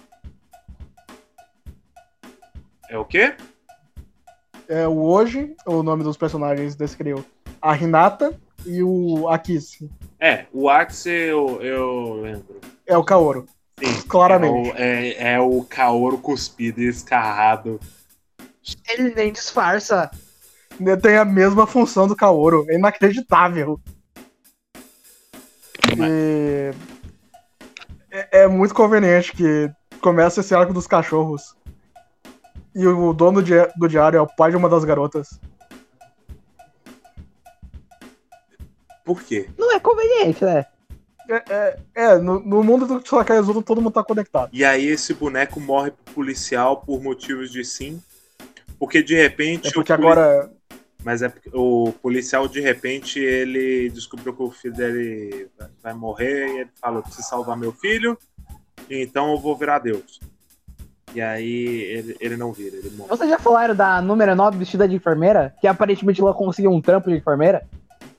[SPEAKER 3] É o quê?
[SPEAKER 1] É o Oji, o nome dos personagens desse criou. A Hinata e o Akisi.
[SPEAKER 3] É, o Axel eu, eu lembro.
[SPEAKER 1] É o Kaoru.
[SPEAKER 3] Sim,
[SPEAKER 1] Claramente.
[SPEAKER 3] É o, é, é o Kaoru cuspido e escarrado.
[SPEAKER 2] Ele nem disfarça.
[SPEAKER 1] Tem a mesma função do Kaoru. É inacreditável. E... É, é muito conveniente que começa esse arco dos cachorros. E o dono di- do diário é o pai de uma das garotas.
[SPEAKER 3] Por quê?
[SPEAKER 2] Não é conveniente, né?
[SPEAKER 1] É, é- é, no, no mundo do Sakai Azuto todo mundo tá conectado.
[SPEAKER 3] E aí esse boneco morre pro policial por motivos de sim. Porque de repente.
[SPEAKER 1] É porque
[SPEAKER 3] o poli-
[SPEAKER 1] agora.
[SPEAKER 3] Mas é porque o policial, de repente, ele descobriu que o filho dele vai- morrer e ele fala: Eu preciso salvar meu filho, então eu vou virar Deus. E aí ele, ele não vira, ele morre.
[SPEAKER 2] Vocês já falaram da número 9 vestida de enfermeira? Que aparentemente ela conseguiu um trampo de enfermeira?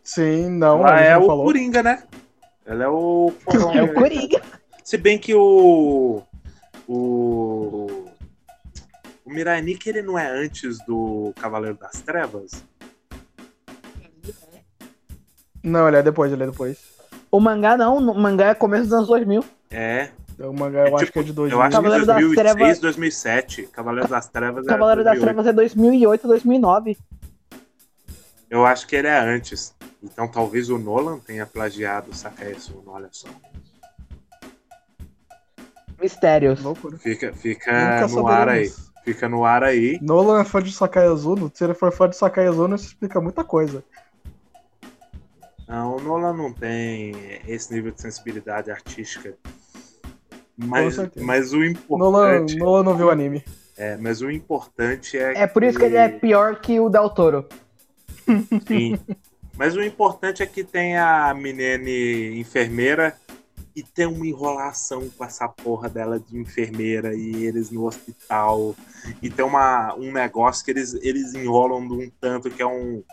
[SPEAKER 1] Sim, não,
[SPEAKER 3] Ela é
[SPEAKER 1] não
[SPEAKER 3] o
[SPEAKER 1] falou.
[SPEAKER 3] Coringa, né? Ela é o. [laughs]
[SPEAKER 2] É o Coringa.
[SPEAKER 3] Se bem que o. O. O Mirai Nikki, ele não é antes do Cavaleiro das Trevas?
[SPEAKER 1] Não, ele é depois, ele é depois.
[SPEAKER 2] O mangá não, o mangá é começo dos anos 2000.
[SPEAKER 3] É.
[SPEAKER 1] O mangá eu
[SPEAKER 3] É
[SPEAKER 1] acho
[SPEAKER 3] tipo-
[SPEAKER 1] que é de 2000.
[SPEAKER 3] Eu acho que
[SPEAKER 2] das
[SPEAKER 3] 2006,
[SPEAKER 2] Trevas-
[SPEAKER 3] 2007. Cavaleiro das Trevas é
[SPEAKER 2] Cavaleiro das
[SPEAKER 3] 2008.
[SPEAKER 2] Trevas é 2008, 2009.
[SPEAKER 3] Eu acho que ele é antes. Então talvez o Nolan tenha plagiado o Sakaesuno, olha só.
[SPEAKER 2] Mistérios.
[SPEAKER 1] Loucura.
[SPEAKER 3] Fica,
[SPEAKER 1] Nunca
[SPEAKER 3] fica no ar aí. Fica no ar aí.
[SPEAKER 1] Nolan é fã de Sakai Azuno. Se ele for fã de Sakai Azuno, isso explica muita coisa.
[SPEAKER 3] Não, o Nolan não tem esse nível de sensibilidade artística. Mas,
[SPEAKER 1] certeza.
[SPEAKER 3] mas o
[SPEAKER 1] Nolan,
[SPEAKER 3] importante.
[SPEAKER 1] Nolan não viu anime.
[SPEAKER 3] É, mas o importante é.
[SPEAKER 2] É por isso que ele é pior que o Del Toro.
[SPEAKER 3] Sim. Mas o importante é que tem a Minene enfermeira e tem uma enrolação com essa porra dela de enfermeira e eles no hospital. E tem uma, um negócio que eles, eles enrolam de um tanto que é um.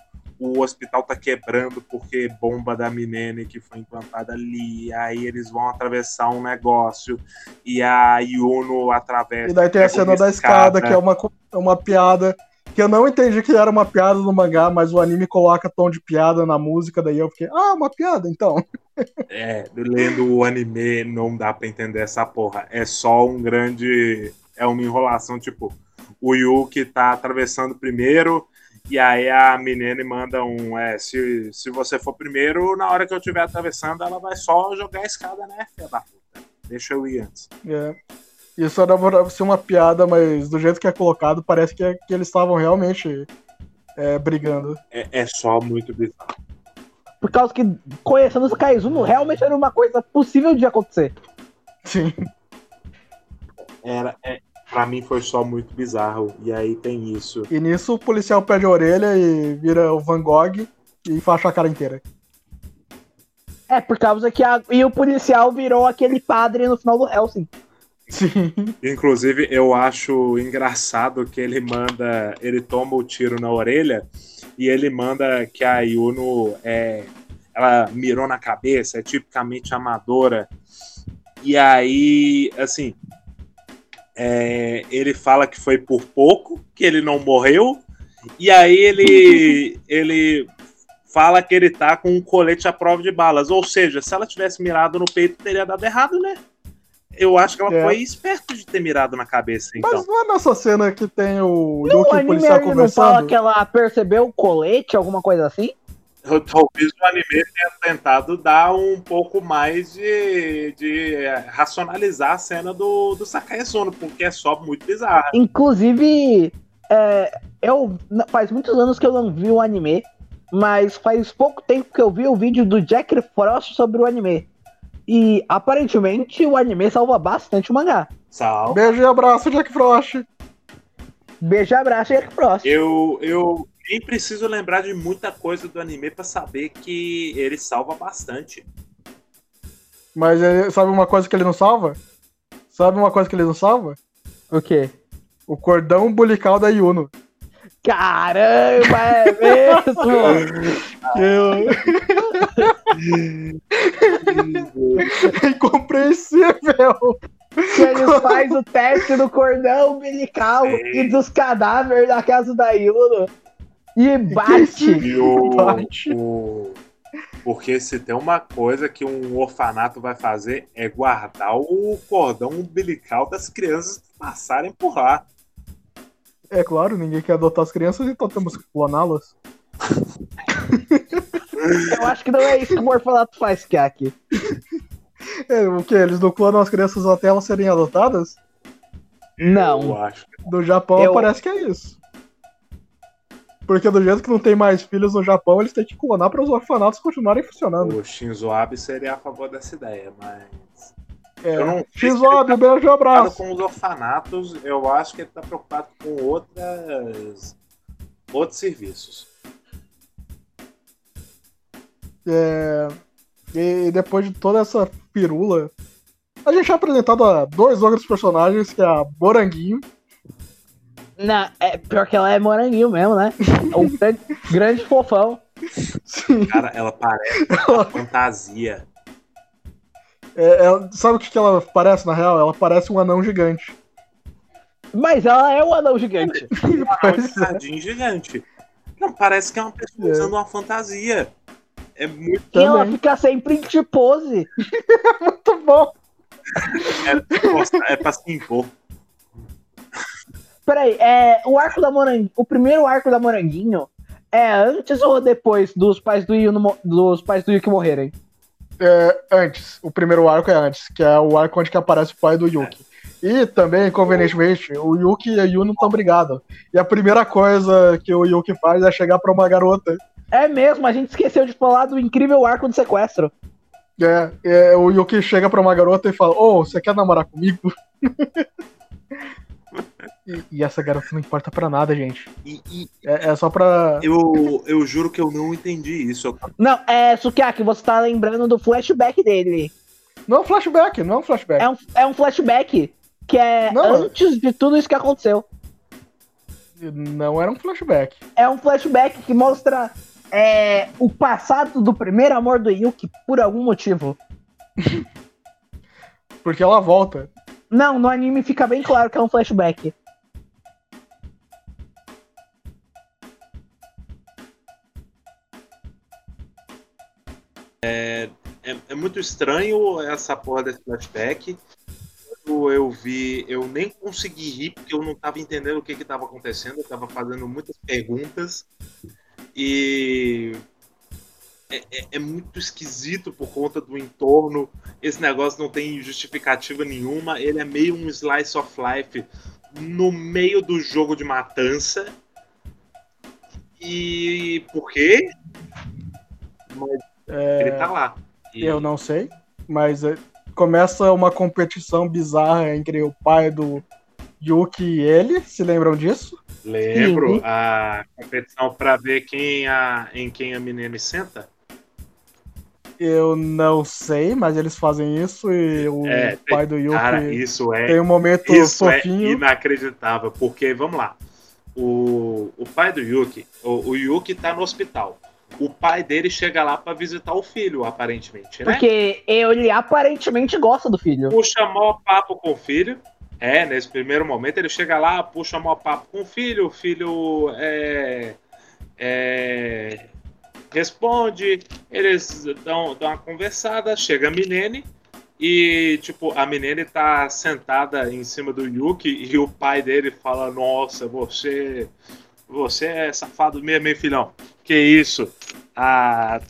[SPEAKER 3] O hospital tá quebrando porque bomba da Minene que foi implantada ali. Aí eles vão atravessar um negócio e a Yuno atravessa.
[SPEAKER 1] E daí tem a cena da escada, que é uma, é uma piada. Que eu não entendi que era uma piada no mangá, mas o anime coloca tom de piada na música, daí eu fiquei, ah, uma piada, então. [laughs]
[SPEAKER 3] É, lendo o anime não dá pra entender essa porra. É só um grande. É uma enrolação, tipo, o Yuki tá atravessando primeiro, e aí a menina manda um. É, se, se você for primeiro, na hora que eu estiver atravessando, ela vai só jogar a escada, né, filha da puta? Deixa eu ir antes.
[SPEAKER 1] É. Isso era pra ser uma piada, mas do jeito que é colocado, parece que, é- que eles estavam realmente é, brigando.
[SPEAKER 3] É, é só muito bizarro.
[SPEAKER 2] Por causa que, conhecendo o Kaizuno, realmente era uma coisa possível de acontecer.
[SPEAKER 1] Sim.
[SPEAKER 3] Era, é, pra mim foi só muito bizarro. E aí tem isso.
[SPEAKER 1] E nisso o policial perde a orelha e vira o Van Gogh e faixa a cara inteira.
[SPEAKER 2] É, por causa que a... E o policial virou aquele padre no final do Helsing.
[SPEAKER 1] Sim.
[SPEAKER 3] Inclusive, eu acho engraçado que ele manda. Ele toma o tiro na orelha e ele manda que a Yuno é. Ela mirou na cabeça, é tipicamente amadora. E aí, assim. É, ele fala que foi por pouco, que ele não morreu. E aí ele. [laughs] ele fala que ele tá com um colete à prova de balas. Ou seja, se ela tivesse mirado no peito, teria dado errado, né? Eu acho que ela
[SPEAKER 1] É.
[SPEAKER 3] foi esperta de ter mirado na cabeça, então.
[SPEAKER 1] Mas não é nessa cena que tem o Yuki e o
[SPEAKER 2] anime
[SPEAKER 1] policial
[SPEAKER 2] ele não fala
[SPEAKER 1] conversando?
[SPEAKER 2] que ela percebeu o colete, alguma coisa assim?
[SPEAKER 3] Eu- Talvez o anime tenha tentado dar um pouco mais de, de eh, racionalizar a cena do, do Sakai Sono, porque é só muito bizarra.
[SPEAKER 2] Inclusive, é, eu faz muitos anos que eu não vi o anime, mas faz pouco tempo que eu vi o vídeo do Jack Frost sobre o anime. E aparentemente o anime salva bastante o mangá.
[SPEAKER 3] Sal.
[SPEAKER 1] Beijo e abraço, Jack Frost.
[SPEAKER 2] Beijo e abraço, Jack Frost.
[SPEAKER 3] Eu, eu nem preciso lembrar de muita coisa do anime pra saber que ele salva bastante.
[SPEAKER 1] Mas ele- sabe uma coisa que ele não salva? Sabe uma coisa que ele não salva?
[SPEAKER 2] O quê?
[SPEAKER 1] O cordão umbilical da Yuno.
[SPEAKER 2] Caramba, é mesmo?
[SPEAKER 1] É [laughs] incompreensível.
[SPEAKER 2] que eles fazem o teste do cordão umbilical e dos cadáveres da casa da Yuno. E bate.
[SPEAKER 3] E o,
[SPEAKER 1] Bate.
[SPEAKER 3] o- Porque se tem uma coisa que um orfanato vai fazer é guardar o cordão umbilical das crianças que passarem por lá.
[SPEAKER 1] É claro, ninguém quer adotar as crianças, então temos que cloná-las. [laughs]
[SPEAKER 2] Eu acho que não é isso que o orfanato faz, Kaki.
[SPEAKER 1] É, o que? Eles não clonam as crianças até elas serem adotadas?
[SPEAKER 3] Eu
[SPEAKER 2] Não.
[SPEAKER 3] acho.
[SPEAKER 1] Do Japão
[SPEAKER 2] Eu-
[SPEAKER 1] parece que é isso. Porque do jeito que não tem mais filhos no Japão, eles têm que clonar para os orfanatos continuarem funcionando.
[SPEAKER 3] O Shinzo Abe seria a favor dessa ideia, mas.
[SPEAKER 1] É.
[SPEAKER 3] Eu não se ele
[SPEAKER 1] X-Mob, beijo e
[SPEAKER 3] preocupado
[SPEAKER 1] abraço.
[SPEAKER 3] com os orfanatos, eu acho que ele tá preocupado com outras. outros serviços.
[SPEAKER 1] É, E depois de toda essa pirula, a gente é apresentado a dois outros personagens, que é a Boranguinho.
[SPEAKER 2] Não, é pior que ela é moranguinho mesmo, né? Um grande, [laughs] grande fofão.
[SPEAKER 3] Cara, ela parece [laughs] uma fantasia.
[SPEAKER 1] É, é- sabe o que, que ela parece na real? Ela parece um anão gigante.
[SPEAKER 2] Mas ela é um anão gigante. [laughs]
[SPEAKER 3] É um
[SPEAKER 1] Pois é.
[SPEAKER 3] jardim gigante. Não, parece que é uma pessoa
[SPEAKER 1] É.
[SPEAKER 3] usando uma fantasia. É muito.
[SPEAKER 2] E ela
[SPEAKER 1] Também.
[SPEAKER 2] fica sempre em pose.
[SPEAKER 1] Muito bom.
[SPEAKER 3] É, é pra se impor.
[SPEAKER 2] Peraí, é, o arco da Moranguinho. O primeiro arco da Moranguinho é antes ou depois dos pais do, Yuno, mo- dos pais do Yuki morrerem?
[SPEAKER 1] É, antes. O primeiro arco é antes, que é o arco onde que aparece o pai do Yuki. E também, convenientemente, o Yuki e a Yuno estão brigados. E a primeira coisa que o Yuki faz é chegar pra uma garota.
[SPEAKER 2] É mesmo, a gente esqueceu de falar do incrível arco do sequestro.
[SPEAKER 1] É, é, o Yuki chega pra uma garota e fala: Ô, você quer namorar comigo? [laughs] e, e essa garota não importa pra nada, gente.
[SPEAKER 3] E, e
[SPEAKER 1] É, é só pra.
[SPEAKER 3] eu, eu juro que eu não entendi isso.
[SPEAKER 2] Não, é, Sukiyaki, você tá lembrando do flashback dele.
[SPEAKER 1] Não é um flashback, não é um flashback.
[SPEAKER 2] É um, é um flashback que é
[SPEAKER 1] Não,
[SPEAKER 2] antes de tudo isso que aconteceu.
[SPEAKER 1] Não era um flashback.
[SPEAKER 2] É um flashback que mostra é, o passado do primeiro amor do Yuki por algum motivo. [laughs]
[SPEAKER 1] Porque ela volta.
[SPEAKER 2] Não, no anime fica bem claro que é um flashback.
[SPEAKER 3] É, é muito estranho essa porra desse flashback. Quando eu vi, eu nem consegui rir porque eu não tava entendendo o que que tava acontecendo. Eu tava fazendo muitas perguntas. E é, é- é muito esquisito por conta do entorno. Esse negócio não tem justificativa nenhuma. Ele é meio um slice of life no meio do jogo de matança. E por quê? Mas ele tá lá. E-
[SPEAKER 1] Eu não sei, mas é, começa uma competição bizarra entre o pai do Yuki e ele. Se lembram disso?
[SPEAKER 3] Lembro
[SPEAKER 2] Sim.
[SPEAKER 3] a competição pra ver quem a, em quem a menina senta.
[SPEAKER 1] Eu não sei, mas eles fazem isso e o
[SPEAKER 3] É,
[SPEAKER 1] pai do Yuki
[SPEAKER 3] Cara, isso é,
[SPEAKER 1] tem um momento
[SPEAKER 3] isso é
[SPEAKER 1] fofinho.
[SPEAKER 3] inacreditável. Porque, vamos lá, o, o pai do Yuki, o, o Yuki tá no hospital. O pai dele chega lá pra visitar o filho, aparentemente, né?
[SPEAKER 2] Porque ele aparentemente gosta do filho.
[SPEAKER 3] puxa maior papo com o filho. É, nesse primeiro momento ele chega lá, puxa maior papo com o filho, o filho é, é, responde, eles dão, dão uma conversada, chega a Minene e, tipo, a Minene tá sentada em cima do Yuki e o pai dele fala, nossa, você, você é safado mesmo, hein, filhão? Que isso? Ah,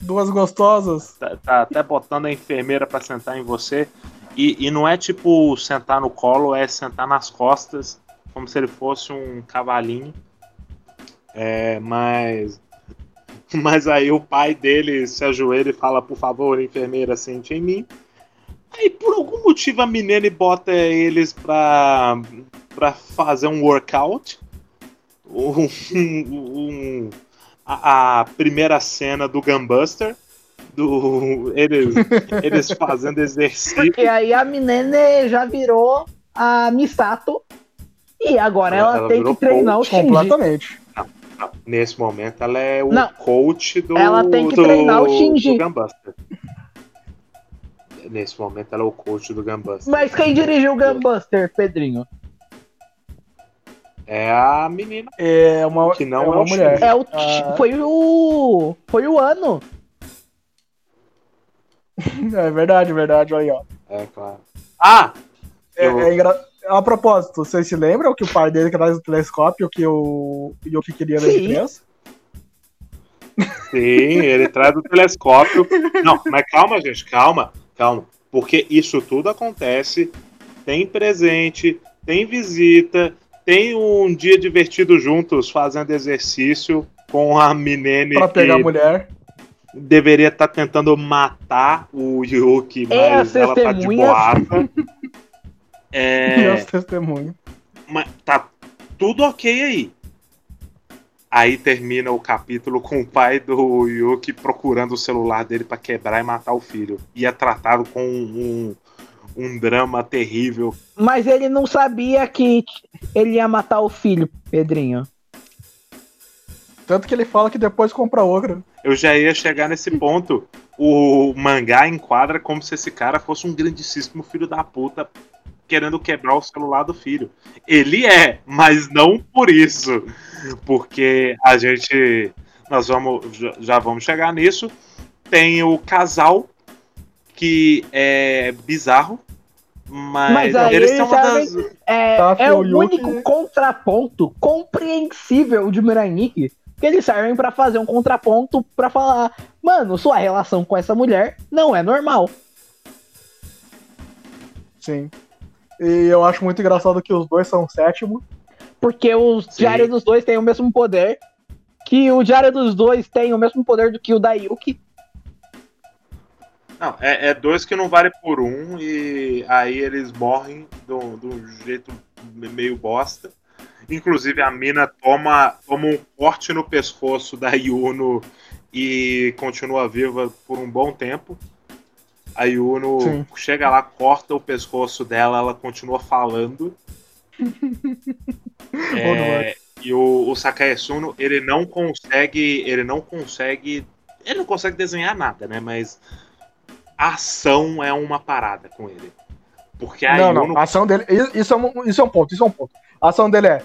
[SPEAKER 1] Duas gostosas.
[SPEAKER 3] tá, tá até botando a enfermeira pra sentar em você. E, e não é tipo sentar no colo, é sentar nas costas, como se ele fosse um cavalinho. É, mas. [laughs] Mas aí o pai dele se ajoelha e fala, por favor, enfermeira, sente em mim. Aí por algum motivo a menina bota eles pra, pra fazer um workout. Um, um- a, a primeira cena do Gunbuster. Do, eles, eles fazendo exercício.
[SPEAKER 2] Porque aí a Minene já virou a Misato. E agora ela,
[SPEAKER 3] Ela
[SPEAKER 2] tem que treinar o Shinji.
[SPEAKER 1] Completamente.
[SPEAKER 3] Nesse momento, ela é o
[SPEAKER 2] Não.
[SPEAKER 3] coach do.
[SPEAKER 2] Ela tem que
[SPEAKER 3] do-
[SPEAKER 2] treinar o Shinji.
[SPEAKER 3] Do Gunbuster. Nesse momento, ela é o coach do Gunbuster.
[SPEAKER 2] Mas quem dirigiu o Gunbuster, Pedrinho?
[SPEAKER 3] É a menina.
[SPEAKER 1] É uma,
[SPEAKER 3] Que não
[SPEAKER 1] é
[SPEAKER 3] é
[SPEAKER 1] uma
[SPEAKER 3] o
[SPEAKER 1] mulher.
[SPEAKER 2] É o,
[SPEAKER 1] Ah.
[SPEAKER 2] foi o. Foi o ano. [laughs]
[SPEAKER 1] É verdade, verdade. Olha aí, ó.
[SPEAKER 3] É, claro. Ah!
[SPEAKER 1] É,
[SPEAKER 3] Eu-
[SPEAKER 1] é engra... A propósito, vocês se lembram que o pai dele que traz o telescópio que o Yuki queria
[SPEAKER 2] Sim.
[SPEAKER 1] criança?
[SPEAKER 3] Sim, ele traz o telescópio. Não, mas calma, gente, calma, calma. Porque isso tudo acontece. Tem presente, tem visita, tem um dia divertido juntos fazendo exercício com a Minene
[SPEAKER 1] Pra pegar a mulher.
[SPEAKER 3] deveria estar tentando matar o Yuki,
[SPEAKER 2] as
[SPEAKER 3] mas ela tá de boata.
[SPEAKER 1] E [laughs]
[SPEAKER 3] É, [laughs]
[SPEAKER 1] os testemunhos.
[SPEAKER 3] mas tá tudo ok aí. Aí termina o capítulo com o pai do Yuki procurando o celular dele pra quebrar e matar o filho. E é tratado com um, um drama terrível.
[SPEAKER 2] Mas ele não sabia que ele ia matar o filho, Pedrinho.
[SPEAKER 1] Tanto que ele fala que depois compra outra.
[SPEAKER 3] Eu já ia chegar nesse ponto. O mangá enquadra como se esse cara fosse um grandíssimo filho da puta querendo quebrar o celular do filho. Ele é, mas não por isso. Porque a gente. Nós vamos. Já vamos chegar nisso. Tem o casal que é bizarro. Mas,
[SPEAKER 2] Mas aí
[SPEAKER 3] eles são uma das.
[SPEAKER 2] É,
[SPEAKER 1] Tá,
[SPEAKER 2] é o único contraponto compreensível de Miraniki que eles servem pra fazer um contraponto pra falar, mano, sua relação com essa mulher não é normal.
[SPEAKER 1] Sim. E eu acho muito engraçado que os dois são sétimo.
[SPEAKER 2] Porque os
[SPEAKER 3] Sim.
[SPEAKER 2] diários dos dois têm o mesmo poder. Que o diário dos dois tem o mesmo poder do que o da Yuki.
[SPEAKER 3] Não, é, é dois que não vale por um e aí eles morrem do, do jeito meio bosta. Inclusive a mina toma, toma um corte no pescoço da Yuno e continua viva por um bom tempo. A Yuno
[SPEAKER 1] Sim.
[SPEAKER 3] chega lá, corta o pescoço dela, ela continua falando. [laughs] É, e o, o Sakae Suno, ele não consegue. Ele não consegue. Ele não consegue desenhar nada, né? Mas ação é uma parada com ele. Porque a
[SPEAKER 1] não,
[SPEAKER 3] Yuno.
[SPEAKER 1] não. A ação dele. Isso é, um, isso é um ponto, isso é um ponto. A ação dele é.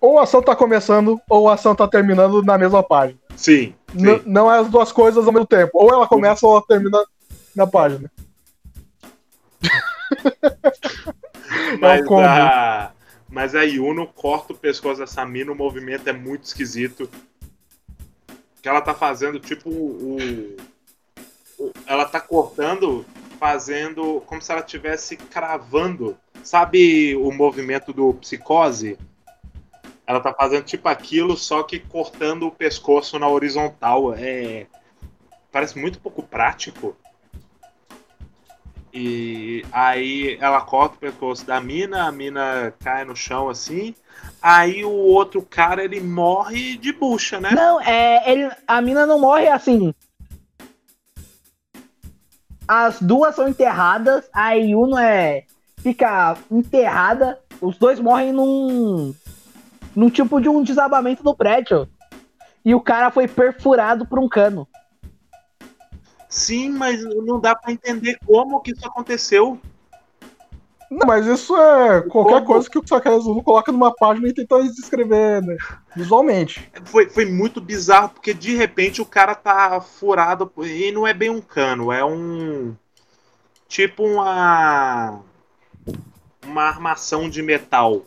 [SPEAKER 1] Ou a ação tá começando, ou a ação tá terminando na mesma página.
[SPEAKER 3] Sim, sim.
[SPEAKER 1] Não é as duas coisas ao mesmo tempo. Ou ela começa ou ela termina na página. [laughs]
[SPEAKER 3] Mas,
[SPEAKER 1] é um
[SPEAKER 3] a, mas a Yuno corta o pescoço dessa mina, o movimento é muito esquisito. Que ela tá fazendo tipo o- ela tá cortando, fazendo como se ela estivesse cravando. Sabe o movimento do psicose? Ela tá fazendo tipo aquilo, só que cortando o pescoço na horizontal. É. Parece muito pouco prático. E aí ela corta o pescoço da mina, a mina cai no chão assim. Aí o outro cara ele morre de bucha, né?
[SPEAKER 2] Não, é. Ele, a mina não morre assim. As duas são enterradas, a Yuno é. fica enterrada. Os dois morrem num. num tipo de um desabamento do prédio. E o cara foi perfurado por um cano.
[SPEAKER 3] Sim, mas não dá pra entender como que isso aconteceu.
[SPEAKER 1] Não, mas isso é qualquer coisa que o Sakai coloca numa página e tenta descrever né, visualmente.
[SPEAKER 3] Foi, foi muito bizarro, porque de repente o cara tá furado. E não é bem um cano, é um. Tipo uma. Uma armação de metal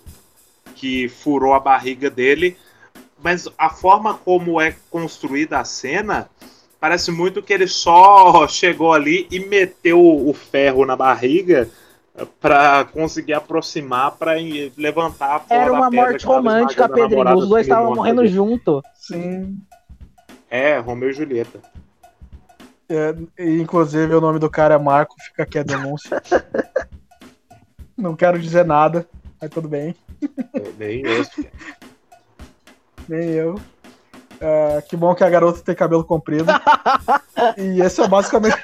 [SPEAKER 3] que furou a barriga dele. Mas a forma como é construída a cena. Parece muito que ele só [laughs] chegou ali e meteu o ferro na barriga pra conseguir aproximar pra levantar a porra
[SPEAKER 2] Era uma
[SPEAKER 3] pedra
[SPEAKER 2] morte romântica, Pedrinho. Os dois
[SPEAKER 3] do
[SPEAKER 2] estavam morrendo
[SPEAKER 3] ali.
[SPEAKER 2] junto.
[SPEAKER 1] Sim.
[SPEAKER 3] É, Romeu e Julieta.
[SPEAKER 1] É, inclusive o nome do cara é Marco, fica aqui a denúncia. [laughs] Não quero dizer nada, mas tudo bem.
[SPEAKER 3] É, bem isso. [laughs]
[SPEAKER 1] Nem eu. É, que bom que a garota tem cabelo comprido. [laughs] e esse é basicamente.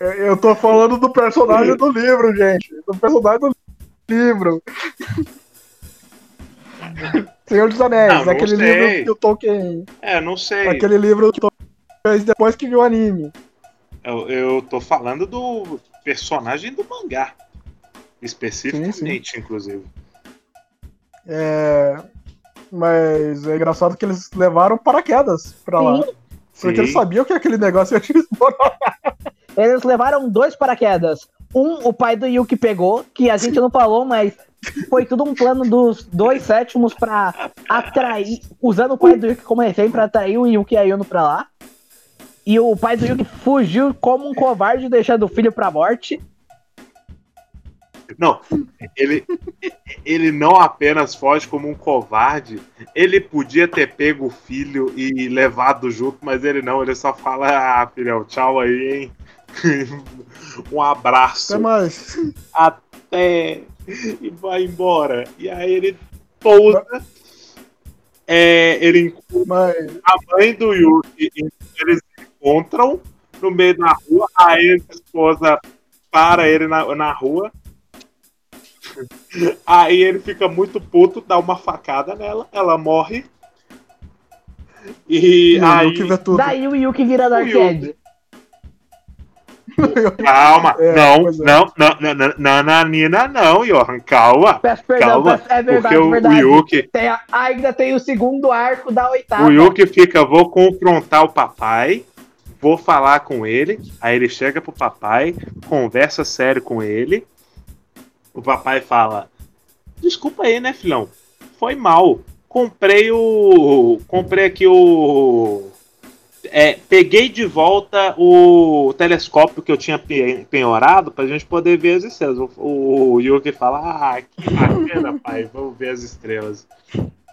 [SPEAKER 1] Eu tô falando do personagem do livro, gente. Do personagem do livro. Senhor dos Anéis,
[SPEAKER 3] não
[SPEAKER 1] aquele
[SPEAKER 3] sei.
[SPEAKER 1] livro que o Tolkien.
[SPEAKER 3] É, não sei.
[SPEAKER 1] Aquele livro que o Tolkien fez depois que viu o anime.
[SPEAKER 3] Eu, eu tô falando do personagem do mangá. Especificamente, inclusive.
[SPEAKER 1] É, Mas é engraçado que eles levaram paraquedas pra lá.
[SPEAKER 2] Sim.
[SPEAKER 1] Porque
[SPEAKER 3] Sim.
[SPEAKER 1] eles sabiam que aquele negócio ia te explorar. [laughs]
[SPEAKER 2] Eles levaram dois paraquedas. Um, o pai do Yuki pegou, que a gente não falou, mas foi tudo um plano dos dois sétimos pra atrair, usando o pai do Yuki como exemplo, pra atrair o Yuki e a Yuno pra lá. E o pai do Yuki fugiu como um covarde, deixando o filho pra morte.
[SPEAKER 3] Não, ele, ele não apenas foge como um covarde, ele podia ter pego o filho e levado junto, mas ele não, ele só fala, ah, filhão, tchau aí, hein? [laughs] um abraço.
[SPEAKER 1] Até mais.
[SPEAKER 3] até e vai embora. E aí ele pousa. É, ele
[SPEAKER 1] Mas,
[SPEAKER 3] a mãe do Yuki, eles se encontram no meio da rua, a ex-esposa para ele na, na rua. Aí ele fica muito puto, dá uma facada nela, ela morre. E
[SPEAKER 1] E
[SPEAKER 3] aí.
[SPEAKER 1] o que vê tudo.
[SPEAKER 2] Daí o Yuki vira Dark. Edge.
[SPEAKER 3] Calma,
[SPEAKER 1] É,
[SPEAKER 3] não,
[SPEAKER 1] é.
[SPEAKER 3] não, não, não, não, não, Nanina, não, Johan, calma.
[SPEAKER 2] Peço perdão,
[SPEAKER 3] Calma,
[SPEAKER 2] peço, é verdade,
[SPEAKER 3] porque o, o
[SPEAKER 2] verdade.
[SPEAKER 3] Yuki,
[SPEAKER 2] Tem a- ainda tem o segundo arco da oitava.
[SPEAKER 3] o Yuki fica, vou confrontar o papai, vou falar com ele. Aí ele chega pro papai, conversa sério com ele. O papai fala: Desculpa aí, né, filhão? Foi mal. Comprei o. Comprei aqui o. É, peguei de volta o telescópio que eu tinha pe- penhorado pra gente poder ver as estrelas. O, o Yuki fala: Ah, que bacana, pai, vamos ver as estrelas.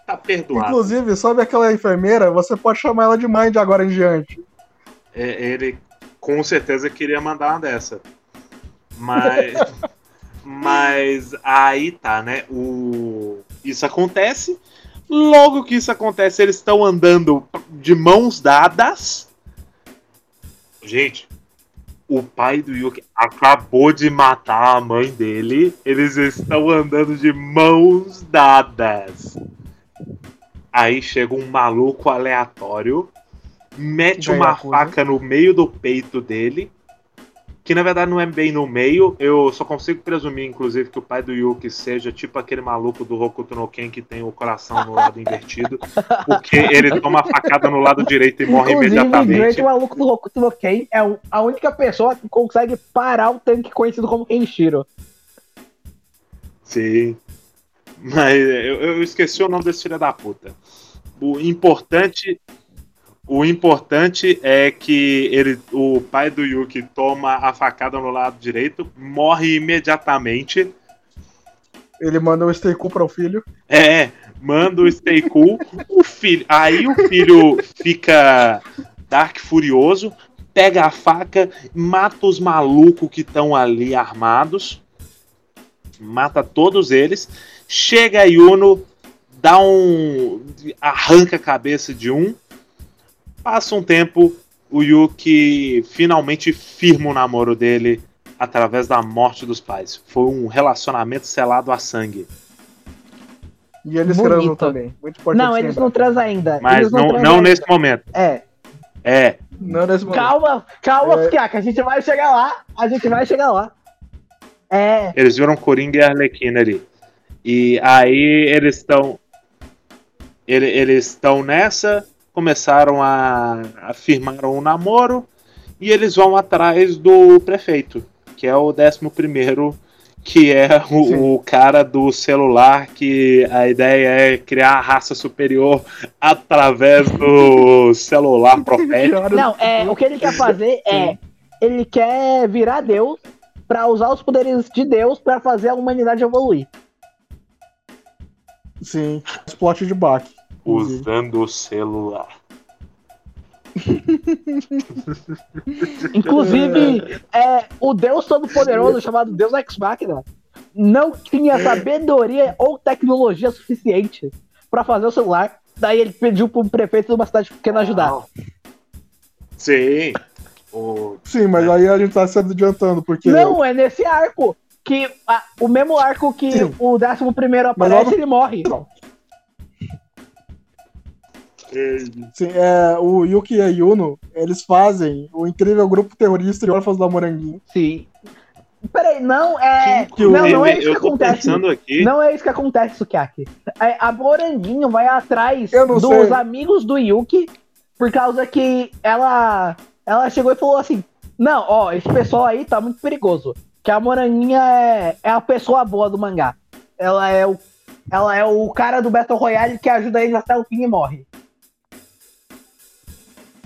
[SPEAKER 3] Tá perdoado.
[SPEAKER 1] Inclusive, sabe aquela enfermeira? Você pode chamar ela de mãe de agora em diante.
[SPEAKER 3] É, ele com certeza queria mandar uma dessa. Mas. [laughs] mas aí tá, né? O, isso acontece. Logo que isso acontece, eles estão andando de mãos dadas. Gente, o pai do Yuki acabou de matar a mãe dele. Eles estão andando de mãos dadas. Aí chega um maluco aleatório, mete uma faca no meio do peito dele. Que na verdade não é bem no meio. Eu só consigo presumir, inclusive, que o pai do Yuki seja tipo aquele maluco do Hokuto no Ken que tem o coração no lado invertido. Porque ele toma a facada no lado direito e morre
[SPEAKER 2] Inclusive,
[SPEAKER 3] imediatamente.
[SPEAKER 2] O maluco do Hokuto no Ken, é a única pessoa que consegue parar o tanque conhecido como Kenshiro.
[SPEAKER 3] Sim. Mas eu, eu esqueci o nome desse filho da puta. O importante. O importante é que ele, o pai do Yuki toma a facada no lado direito, morre imediatamente.
[SPEAKER 1] Ele manda um stay cool para o filho.
[SPEAKER 3] É, manda o Stay Cool. O filho, aí o filho fica Dark Furioso, pega a faca, mata os malucos que estão ali armados. Mata todos eles. Chega a Yuno, dá um. arranca a cabeça de um. Passa um tempo, o Yuki finalmente firma o namoro dele através da morte dos pais. Foi um relacionamento selado a sangue.
[SPEAKER 1] E eles
[SPEAKER 2] Bonito.
[SPEAKER 1] transam também. Muito importante.
[SPEAKER 2] Não, eles
[SPEAKER 1] lembrar.
[SPEAKER 2] não transam ainda.
[SPEAKER 3] Mas
[SPEAKER 2] eles
[SPEAKER 3] não, não
[SPEAKER 2] ainda.
[SPEAKER 3] nesse momento.
[SPEAKER 2] É,
[SPEAKER 3] É,
[SPEAKER 1] Não nesse momento.
[SPEAKER 2] calma, calma,
[SPEAKER 1] É.
[SPEAKER 2] Fiaca, a gente vai chegar lá, a gente vai chegar lá. É,
[SPEAKER 3] eles viram Coringa e Arlequina ali. E aí eles estão. Ele, eles estão nessa, começaram a, a firmar um namoro e eles vão atrás do prefeito, que é o décimo primeiro, que é o, o cara do celular, que a ideia é criar a raça superior através do celular [laughs] profético.
[SPEAKER 2] não, é, o que ele quer fazer é, ele quer virar Deus pra usar os poderes de Deus pra fazer a humanidade evoluir.
[SPEAKER 1] Sim. Explode de Bach.
[SPEAKER 3] Usando o celular. [laughs]
[SPEAKER 2] Inclusive, é, o Deus Todo-Poderoso, chamado Deus Ex Machina, não tinha sabedoria ou tecnologia suficiente pra fazer o celular. Daí ele pediu pro prefeito de uma cidade pequena ajudar.
[SPEAKER 3] Sim. O,
[SPEAKER 1] Sim, mas aí a gente tá se adiantando, porque.
[SPEAKER 2] Não, é nesse arco. Que a- o mesmo arco que
[SPEAKER 1] Sim.
[SPEAKER 2] o 11 primeiro aparece,
[SPEAKER 1] logo-
[SPEAKER 2] ele morre.
[SPEAKER 1] Sim, é, o Yuki e a Yuno, eles fazem o incrível grupo terrorista de órfãos da Moranguinho.
[SPEAKER 2] Sim. Peraí, não é.
[SPEAKER 1] Que- que o-
[SPEAKER 2] não, não é isso que
[SPEAKER 3] eu tô
[SPEAKER 2] acontece. Não é isso que acontece, Sukiyaki. É, a Moranguinho vai atrás
[SPEAKER 1] não
[SPEAKER 2] dos
[SPEAKER 1] sei.
[SPEAKER 2] amigos do Yuki por causa que ela ela chegou e falou assim: Não, ó, esse pessoal aí tá muito perigoso. Que a Moranguinha é, é a pessoa boa do mangá. Ela é o, ela é o cara do Battle Royale que ajuda eles até o fim e morre.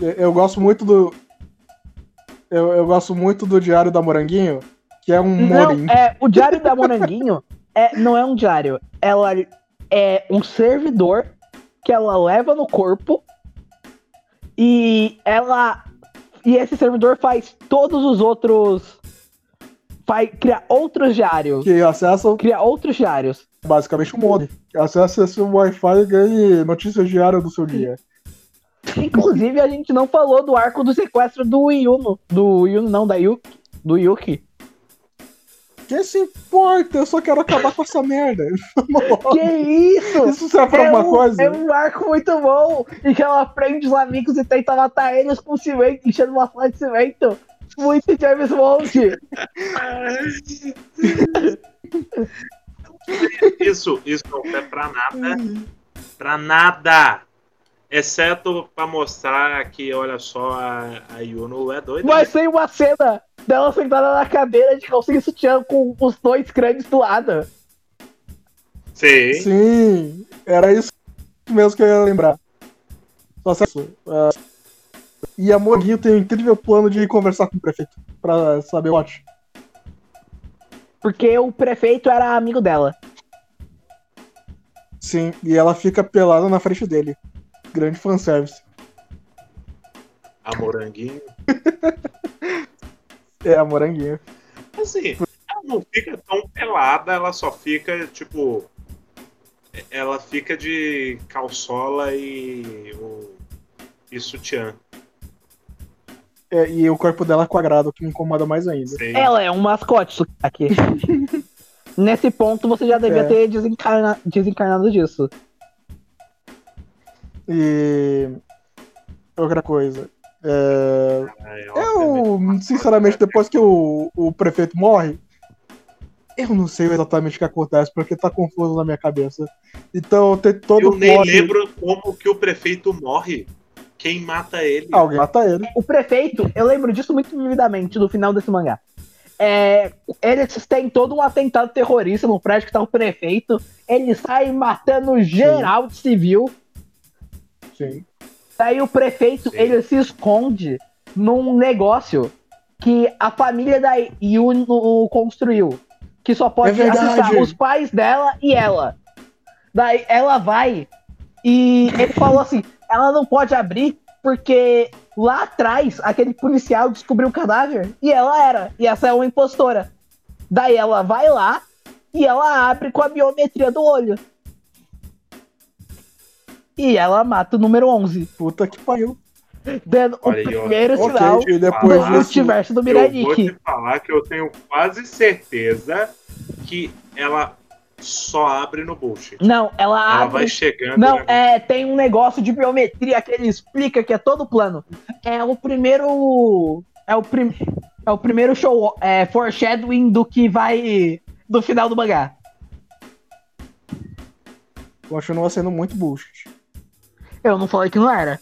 [SPEAKER 1] Eu, gosto muito do. Eu, eu gosto muito do Diário da Moranguinho, que é um.
[SPEAKER 2] Não, é, o diário da Moranguinho é, não é um diário. Ela é um servidor que ela leva no corpo e ela. E esse servidor faz todos os outros. Faz, cria outros diários.
[SPEAKER 1] Que acessa
[SPEAKER 2] Cria outros diários.
[SPEAKER 1] basicamente um modem. Acessa esse Wi-Fi e ganhe notícias diárias do seu dia.
[SPEAKER 2] Inclusive, a gente não falou do arco do sequestro do Yuno. Do Yuno, não, da Yuki. Do Yuki.
[SPEAKER 1] Quem se importa? Eu só quero acabar com essa merda. [laughs]
[SPEAKER 2] Que isso?
[SPEAKER 1] Isso serve pra
[SPEAKER 2] é
[SPEAKER 1] alguma
[SPEAKER 2] um,
[SPEAKER 1] coisa?
[SPEAKER 2] É um arco muito bom. E que ela prende os amigos e tenta matar eles com cimento, enchendo uma flor de cimento. Muito James Bond.
[SPEAKER 3] Isso, isso não é pra nada. Pra nada. Exceto pra mostrar que, olha só, a, a Yuno é doida.
[SPEAKER 2] Mas tem uma cena dela sentada na cadeira de calcinha e sutiã com os dois crânios do lado.
[SPEAKER 3] Sim.
[SPEAKER 1] Sim, era isso mesmo que eu ia lembrar. Só se isso. ah, e a Moguinho tem um incrível plano de conversar com o prefeito pra saber o ótimo.
[SPEAKER 2] Porque o prefeito era amigo dela.
[SPEAKER 1] Sim, e ela fica pelada na frente dele. Grande fanservice.
[SPEAKER 3] A moranguinho. [laughs]
[SPEAKER 1] É, a moranguinha.
[SPEAKER 3] Assim, ela não fica tão pelada, ela só fica, tipo. Ela fica de calçola e. O, e sutiã.
[SPEAKER 1] É, e o corpo dela é quadrado, o que me incomoda mais ainda.
[SPEAKER 3] Sim.
[SPEAKER 2] Ela é um mascote aqui. [laughs] Nesse ponto você já devia
[SPEAKER 1] É.
[SPEAKER 2] ter desencarna- desencarnado disso.
[SPEAKER 1] E. Outra coisa. É, eu, sinceramente, depois que o, o prefeito morre, eu não sei exatamente o que acontece, porque tá confuso na minha cabeça. Então tem todo
[SPEAKER 3] Eu
[SPEAKER 1] o
[SPEAKER 3] nem
[SPEAKER 1] plot-
[SPEAKER 3] lembro como que o prefeito morre. Quem mata ele?
[SPEAKER 1] Alguém mata ele.
[SPEAKER 2] O prefeito, eu lembro disso muito vividamente no final desse mangá. É, eles têm todo um atentado terrorista no prédio que tá o prefeito. Ele sai matando geral de civil.
[SPEAKER 1] Sim.
[SPEAKER 2] Daí o prefeito,
[SPEAKER 3] Sim.
[SPEAKER 2] ele se esconde num negócio que a família da Yuno construiu. Que só pode
[SPEAKER 1] É
[SPEAKER 2] acessar os pais dela e ela. Daí ela vai e ele falou assim, ela não pode abrir porque lá atrás aquele policial descobriu o cadáver e ela era. E essa é uma impostora. Daí ela vai lá e ela abre com a biometria do olho. E ela mata o número 11
[SPEAKER 1] Puta que pariu.
[SPEAKER 2] dando
[SPEAKER 3] Olha
[SPEAKER 2] o primeiro
[SPEAKER 1] Ok,
[SPEAKER 2] sinal
[SPEAKER 1] e
[SPEAKER 2] do
[SPEAKER 1] depois disso.
[SPEAKER 2] multiverso do
[SPEAKER 3] Eu vou te falar que eu tenho quase certeza que ela só abre no bullshit.
[SPEAKER 2] Não, ela
[SPEAKER 3] Ela
[SPEAKER 2] abre.
[SPEAKER 3] vai chegando.
[SPEAKER 2] Não,
[SPEAKER 3] né?
[SPEAKER 2] é, tem um negócio de biometria que ele explica que é todo plano. É o primeiro. É o, prim, é o primeiro show, é, foreshadowing do que vai. do final do mangá.
[SPEAKER 1] Continua sendo muito bullshit.
[SPEAKER 2] Eu não falei que não era.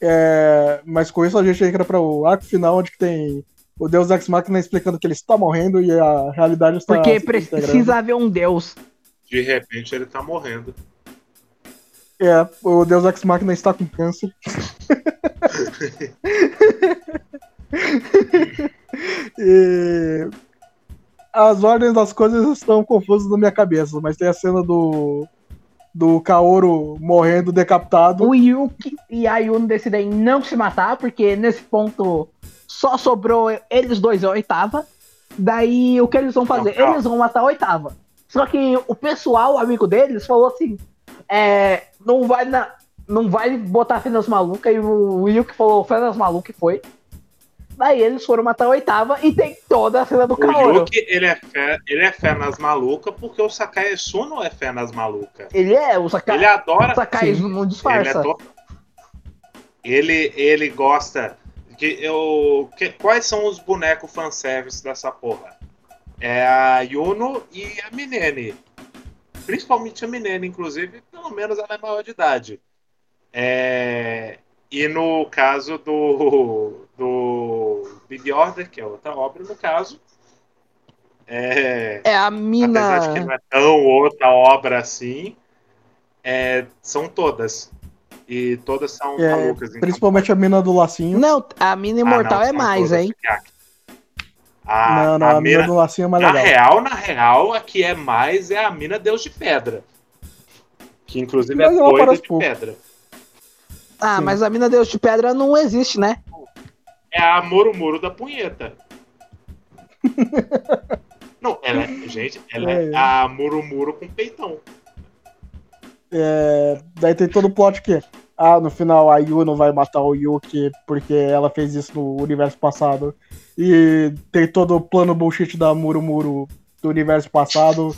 [SPEAKER 1] É, mas com isso a gente entra para o arco final, onde que tem o Deus Ex Machina explicando que ele está morrendo e a realidade está
[SPEAKER 2] Porque precisa haver um deus.
[SPEAKER 3] De repente ele tá morrendo.
[SPEAKER 1] É, o Deus Ex Machina está com câncer. [laughs] e as ordens das coisas estão confusas na minha cabeça, mas tem a cena do do Kaoru morrendo decapitado.
[SPEAKER 2] O Yuki e a Yuno decidem não se matar, porque nesse ponto só sobrou eles dois a oitava. Daí o que eles vão fazer?
[SPEAKER 3] Não,
[SPEAKER 2] eles vão matar a oitava. Só que o pessoal, o amigo deles, falou assim: é, não vai na, não vai botar fé nas malucas. E o Yuki falou fé nas malucas e foi. Daí eles foram matar a oitava e tem toda a cena do
[SPEAKER 3] O
[SPEAKER 2] Kaoru.
[SPEAKER 3] Yuki, ele é, fé, ele é fé nas malucas porque o Sakai Suno é fé nas malucas.
[SPEAKER 2] Ele é, o Sakai,
[SPEAKER 3] Ele adora.
[SPEAKER 2] o Sakai
[SPEAKER 1] sim.
[SPEAKER 2] não
[SPEAKER 3] Ele, é
[SPEAKER 2] disfarça.
[SPEAKER 3] to- ele, ele gosta. De, eu, que- quais são os bonecos fanservice dessa porra? É a Yuno e a Minene. Principalmente a Minene, inclusive, pelo menos ela é maior de idade. É, e no caso do, do Big Order, que é outra obra, no caso. É,
[SPEAKER 2] É a
[SPEAKER 3] apesar de que
[SPEAKER 2] mina.
[SPEAKER 3] não é tão outra obra assim, é, são todas. E todas são
[SPEAKER 1] É,
[SPEAKER 3] malucas. então-
[SPEAKER 1] Principalmente a mina do lacinho.
[SPEAKER 2] Não, a mina
[SPEAKER 3] Ah,
[SPEAKER 2] imortal
[SPEAKER 3] não,
[SPEAKER 2] é mais, hein?
[SPEAKER 3] A,
[SPEAKER 1] não, não,
[SPEAKER 3] a
[SPEAKER 1] a, mina
[SPEAKER 3] mina,
[SPEAKER 1] do lacinho é mais
[SPEAKER 3] na
[SPEAKER 1] legal.
[SPEAKER 3] real, na real, a que é mais é a mina Deus de Pedra. Que inclusive
[SPEAKER 1] Mas
[SPEAKER 3] é doida de
[SPEAKER 1] pouco.
[SPEAKER 3] pedra.
[SPEAKER 2] Ah,
[SPEAKER 1] Sim.
[SPEAKER 2] mas a mina Deus de Pedra não existe, né?
[SPEAKER 3] É a Moro Moro da punheta. [laughs] Não, ela é, gente, ela é
[SPEAKER 1] É.
[SPEAKER 3] a Muro Muro com peitão.
[SPEAKER 1] É, daí tem todo o plot que, ah, no final a Yuno vai matar o Yuki porque ela fez isso no universo passado. E tem todo o plano bullshit da Muro Muro do universo passado.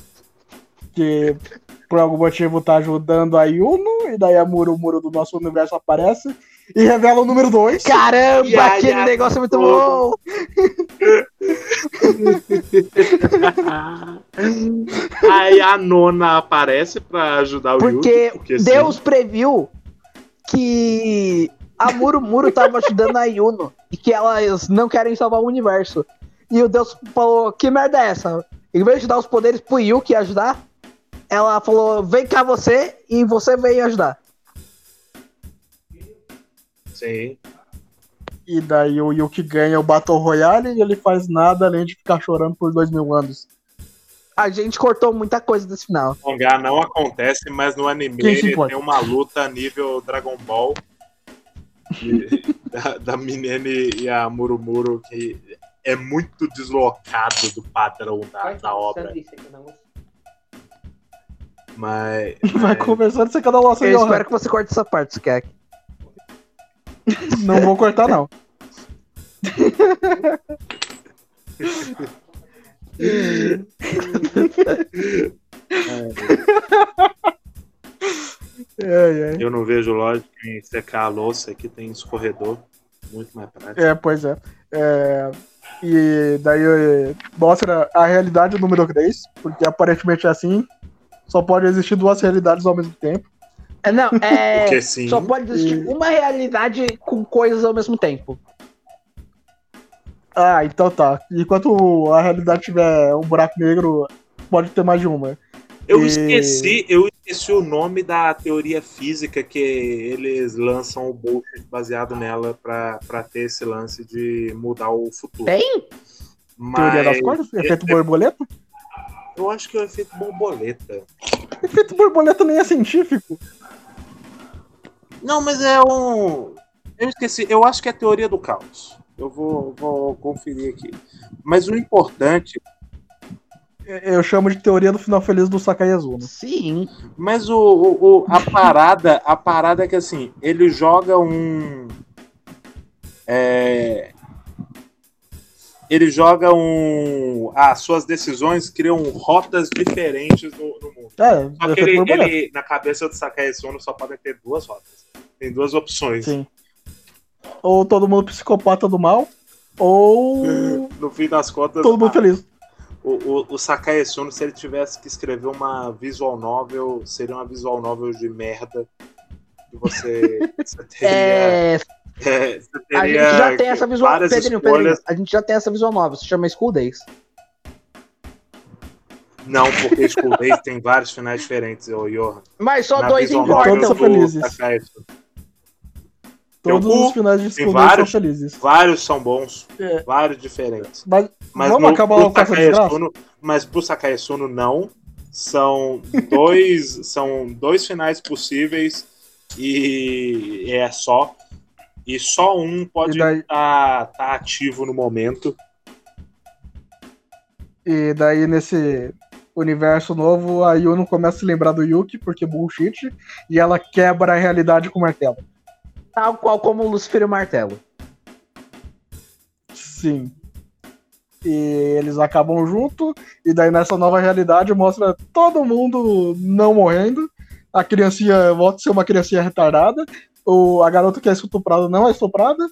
[SPEAKER 1] Que por algum motivo tá ajudando a Yuno. E daí a Muro Muro do nosso universo aparece. E revela o número 2.
[SPEAKER 2] Caramba,
[SPEAKER 3] E
[SPEAKER 2] aquele
[SPEAKER 3] a-
[SPEAKER 2] negócio é muito bom! [laughs]
[SPEAKER 3] Aí a nona aparece pra ajudar o
[SPEAKER 2] Porque,
[SPEAKER 3] Yuki. Porque sim.
[SPEAKER 2] Deus previu que a Muro Muro tava ajudando a Yuno e que elas não querem salvar o universo. E o Deus falou: Que merda é essa? Em vez de dar os poderes pro Yuki ajudar, ela falou: Vem cá você e você veio ajudar.
[SPEAKER 3] Sim.
[SPEAKER 1] E daí o Yuki ganha o Battle Royale e ele faz nada além de ficar chorando por dois mil anos.
[SPEAKER 2] A gente cortou muita coisa desse final.
[SPEAKER 3] O mangá não acontece, mas no anime ele tem uma luta nível Dragon Ball. [laughs] da, da Minene e a Murumuro, que é muito deslocado do padrão da, da obra. Mas.
[SPEAKER 1] Vai conversando, você cada um
[SPEAKER 2] Eu espero que você corte essa parte, Skek.
[SPEAKER 1] Não vou cortar, não. É, é.
[SPEAKER 3] Eu não vejo lógica em secar a louça, aqui tem escorredor. Muito mais prático.
[SPEAKER 1] É, pois é. É, E daí eh, mostra a realidade número 3, porque aparentemente é assim. Só pode existir duas realidades ao mesmo tempo.
[SPEAKER 2] É, Não, é.
[SPEAKER 3] Porque sim.
[SPEAKER 2] Só pode existir uma realidade com coisas ao mesmo tempo.
[SPEAKER 1] Ah, então tá. Enquanto a realidade tiver um buraco negro, pode ter mais de uma.
[SPEAKER 3] Eu
[SPEAKER 1] E-
[SPEAKER 3] esqueci, eu esqueci o nome da teoria física que eles lançam o bullshit baseado nela pra, pra ter esse lance de mudar o futuro.
[SPEAKER 2] Tem?
[SPEAKER 3] Mas
[SPEAKER 1] Teoria das cordas? Efeito borboleta?
[SPEAKER 3] eu acho que é o efeito borboleta.
[SPEAKER 1] Efeito borboleta nem é científico.
[SPEAKER 3] Não, mas é um. Eu esqueci, eu acho que é a teoria do caos. Eu vou, vou conferir aqui. Mas o importante,
[SPEAKER 1] Eu chamo de teoria do final feliz do Sakai Azuno.
[SPEAKER 2] Sim.
[SPEAKER 3] mas o, o- o- a parada, a parada é que assim, ele joga um. É, ele joga um. As suas decisões criam rotas diferentes no, no mundo.
[SPEAKER 1] É,
[SPEAKER 3] Só que ele, ele- na cabeça do Sakai Sono só podem ter duas rotas. Tem duas opções.
[SPEAKER 1] Sim. Ou todo mundo psicopata do mal, ou [laughs]
[SPEAKER 3] No fim das contas,
[SPEAKER 1] todo mundo feliz.
[SPEAKER 3] O, o, o Sakai Sono, se ele tivesse que escrever uma visual novel, seria uma visual novel de merda. Que você, você [laughs] teria.
[SPEAKER 2] É,
[SPEAKER 3] é,
[SPEAKER 2] a gente já tem essa visual. Pedrinho,
[SPEAKER 3] escolhas.
[SPEAKER 2] Pedrinho, a gente já tem essa visual nova, se chama School Days.
[SPEAKER 3] Não, porque School Days tem vários finais diferentes, ô Johan.
[SPEAKER 2] Mas só
[SPEAKER 3] Na
[SPEAKER 2] dois
[SPEAKER 1] importam. são felizes. Todos os finais de School Days são
[SPEAKER 3] vários.
[SPEAKER 1] felizes.
[SPEAKER 3] Vários são bons,
[SPEAKER 1] É.
[SPEAKER 3] vários diferentes.
[SPEAKER 1] Mas,
[SPEAKER 3] Mas
[SPEAKER 1] vamos
[SPEAKER 3] no,
[SPEAKER 1] acabar
[SPEAKER 3] pro
[SPEAKER 1] logo com essa desgraça?
[SPEAKER 3] Mas pro Sakae Sono não. São dois, [laughs] são dois finais possíveis e é só. E só um pode estar
[SPEAKER 1] daí-
[SPEAKER 3] ativo no momento.
[SPEAKER 1] E daí, nesse universo novo, a Yuno começa a se lembrar do Yuki, porque bullshit, e ela quebra a realidade com o martelo.
[SPEAKER 2] Tal qual como o Lucifer e o Martelo.
[SPEAKER 1] Sim. E eles acabam junto, e daí nessa nova realidade mostra todo mundo não morrendo. A criancinha volta a ser uma criancinha retardada. O, a garota que é estuprada não é estuprada.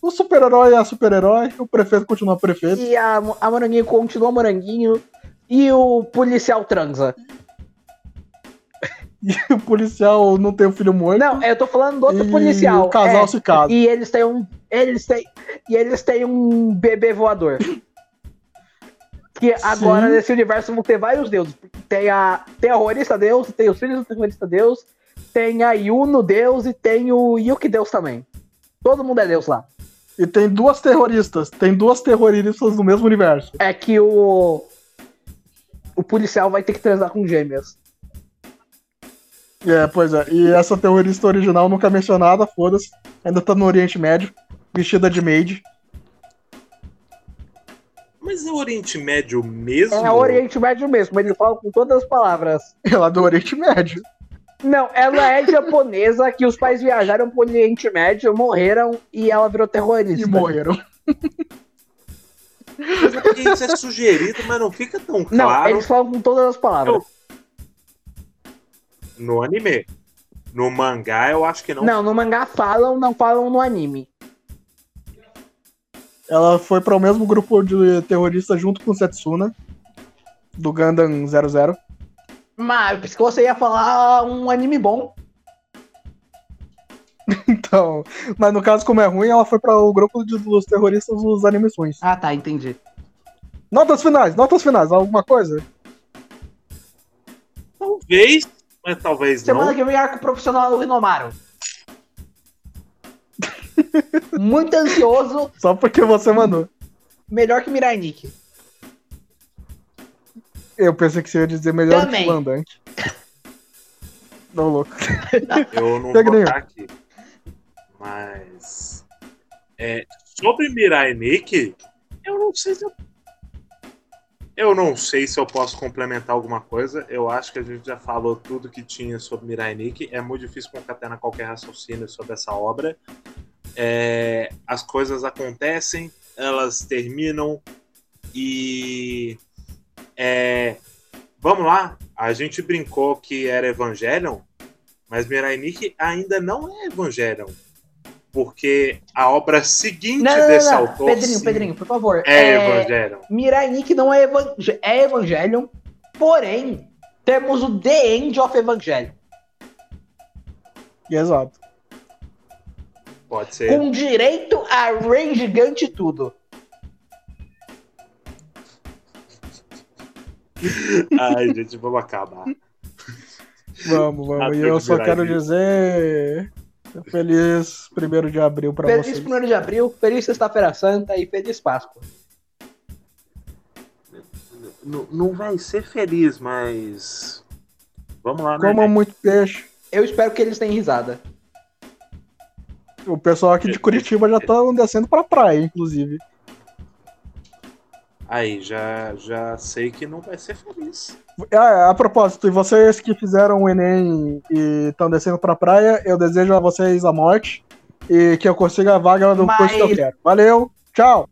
[SPEAKER 1] O super-herói é super-herói. O prefeito continua prefeito.
[SPEAKER 2] E a, a Moranguinho continua Moranguinho. E o policial transa. [laughs]
[SPEAKER 1] E o policial não tem o filho morto.
[SPEAKER 2] Não, eu tô falando do outro
[SPEAKER 1] e
[SPEAKER 2] policial.
[SPEAKER 1] o casal
[SPEAKER 2] é.
[SPEAKER 1] se casa.
[SPEAKER 2] E eles têm um. Eles têm. E eles têm um bebê voador. [laughs] Que agora
[SPEAKER 1] Sim.
[SPEAKER 2] nesse universo vão ter vários deuses. Tem a terrorista deus, tem os filhos do terrorista deus, tem a Yuno deus e tem o Yuki deus também. Todo mundo é deus lá.
[SPEAKER 1] E tem duas terroristas. Tem duas terroristas no mesmo universo.
[SPEAKER 2] É que o. O policial vai ter que transar com gêmeas.
[SPEAKER 1] É, pois é. E essa terrorista original nunca mencionada, foda-se. Ainda tá no Oriente Médio, vestida de maid.
[SPEAKER 3] Mas é o Oriente Médio mesmo?
[SPEAKER 2] É o Oriente Médio mesmo, ele fala com todas as palavras.
[SPEAKER 1] Ela é do Oriente Médio.
[SPEAKER 2] Não, ela é japonesa, que os pais viajaram pro Oriente Médio, morreram e ela virou terrorista.
[SPEAKER 1] E morreram.
[SPEAKER 3] Isso é sugerido, mas não fica tão
[SPEAKER 2] Não,
[SPEAKER 3] claro
[SPEAKER 2] eles falam com todas as palavras.
[SPEAKER 3] no anime. No mangá, eu acho que não.
[SPEAKER 2] Não, no mangá falam, não falam no anime.
[SPEAKER 1] Ela foi para o mesmo grupo de terroristas junto com o Setsuna, do Gundam 00.
[SPEAKER 2] Mas eu pensei que você ia falar um anime bom. [laughs]
[SPEAKER 1] Então, mas no caso, como é ruim, ela foi para o grupo de- dos terroristas dos animes ruins.
[SPEAKER 2] Ah, tá, entendi.
[SPEAKER 1] Notas finais, notas finais, alguma coisa?
[SPEAKER 3] Talvez, mas talvez
[SPEAKER 2] Semana
[SPEAKER 3] não.
[SPEAKER 2] que vem, arco profissional do Rinomaru. [laughs] Muito ansioso,
[SPEAKER 1] Só porque você mandou.
[SPEAKER 2] melhor que Mirai Nikki.
[SPEAKER 1] Eu pensei que você ia dizer melhor
[SPEAKER 2] Também.
[SPEAKER 1] que o Landank. Não, louco. [laughs]
[SPEAKER 3] Eu não
[SPEAKER 1] Pega
[SPEAKER 3] vou
[SPEAKER 1] nenhum.
[SPEAKER 3] estar aqui. Mas. É, sobre Mirai Nikki, eu não sei se eu. Eu não sei se eu posso complementar alguma coisa. Eu acho que a gente já falou tudo que tinha sobre Mirai Nikki. É muito difícil concatenar qualquer raciocínio sobre essa obra. É, as coisas acontecem, elas terminam e. é, vamos lá, a gente brincou que era Evangelion, mas Mirai Nikki ainda não é Evangelion. Porque a obra seguinte
[SPEAKER 2] Não, não,
[SPEAKER 3] desse
[SPEAKER 2] não, não.
[SPEAKER 3] autor
[SPEAKER 2] Pedrinho,
[SPEAKER 3] sim,
[SPEAKER 2] Pedrinho, por favor.
[SPEAKER 3] é, Evangelion.
[SPEAKER 2] Mirai Nikki não é, evang é Evangelion, porém, temos o The End of Evangelion.
[SPEAKER 1] Exato.
[SPEAKER 3] Pode ser.
[SPEAKER 2] Com direito a Rei Gigante e tudo.
[SPEAKER 3] Ai, gente, vamos acabar.
[SPEAKER 1] Vamos, vamos. E eu só quero
[SPEAKER 3] Nikki.
[SPEAKER 1] dizer. Feliz 1 de abril pra
[SPEAKER 2] Feliz
[SPEAKER 1] vocês.
[SPEAKER 2] 1 de abril, feliz Sexta-feira Santa e feliz Páscoa.
[SPEAKER 3] N- não vai ser feliz, mas. Vamos lá, né?
[SPEAKER 1] Comam muito peixe.
[SPEAKER 2] Eu espero que eles tenham risada.
[SPEAKER 1] O pessoal aqui de Curitiba já tá descendo pra praia, inclusive.
[SPEAKER 3] Aí, já, já sei que não vai ser feliz.
[SPEAKER 1] Ah, a propósito, e vocês que fizeram o Enem e estão descendo pra praia, eu desejo a vocês a morte e que eu consiga a vaga do
[SPEAKER 2] Mas-
[SPEAKER 1] curso que eu quero. Valeu, tchau!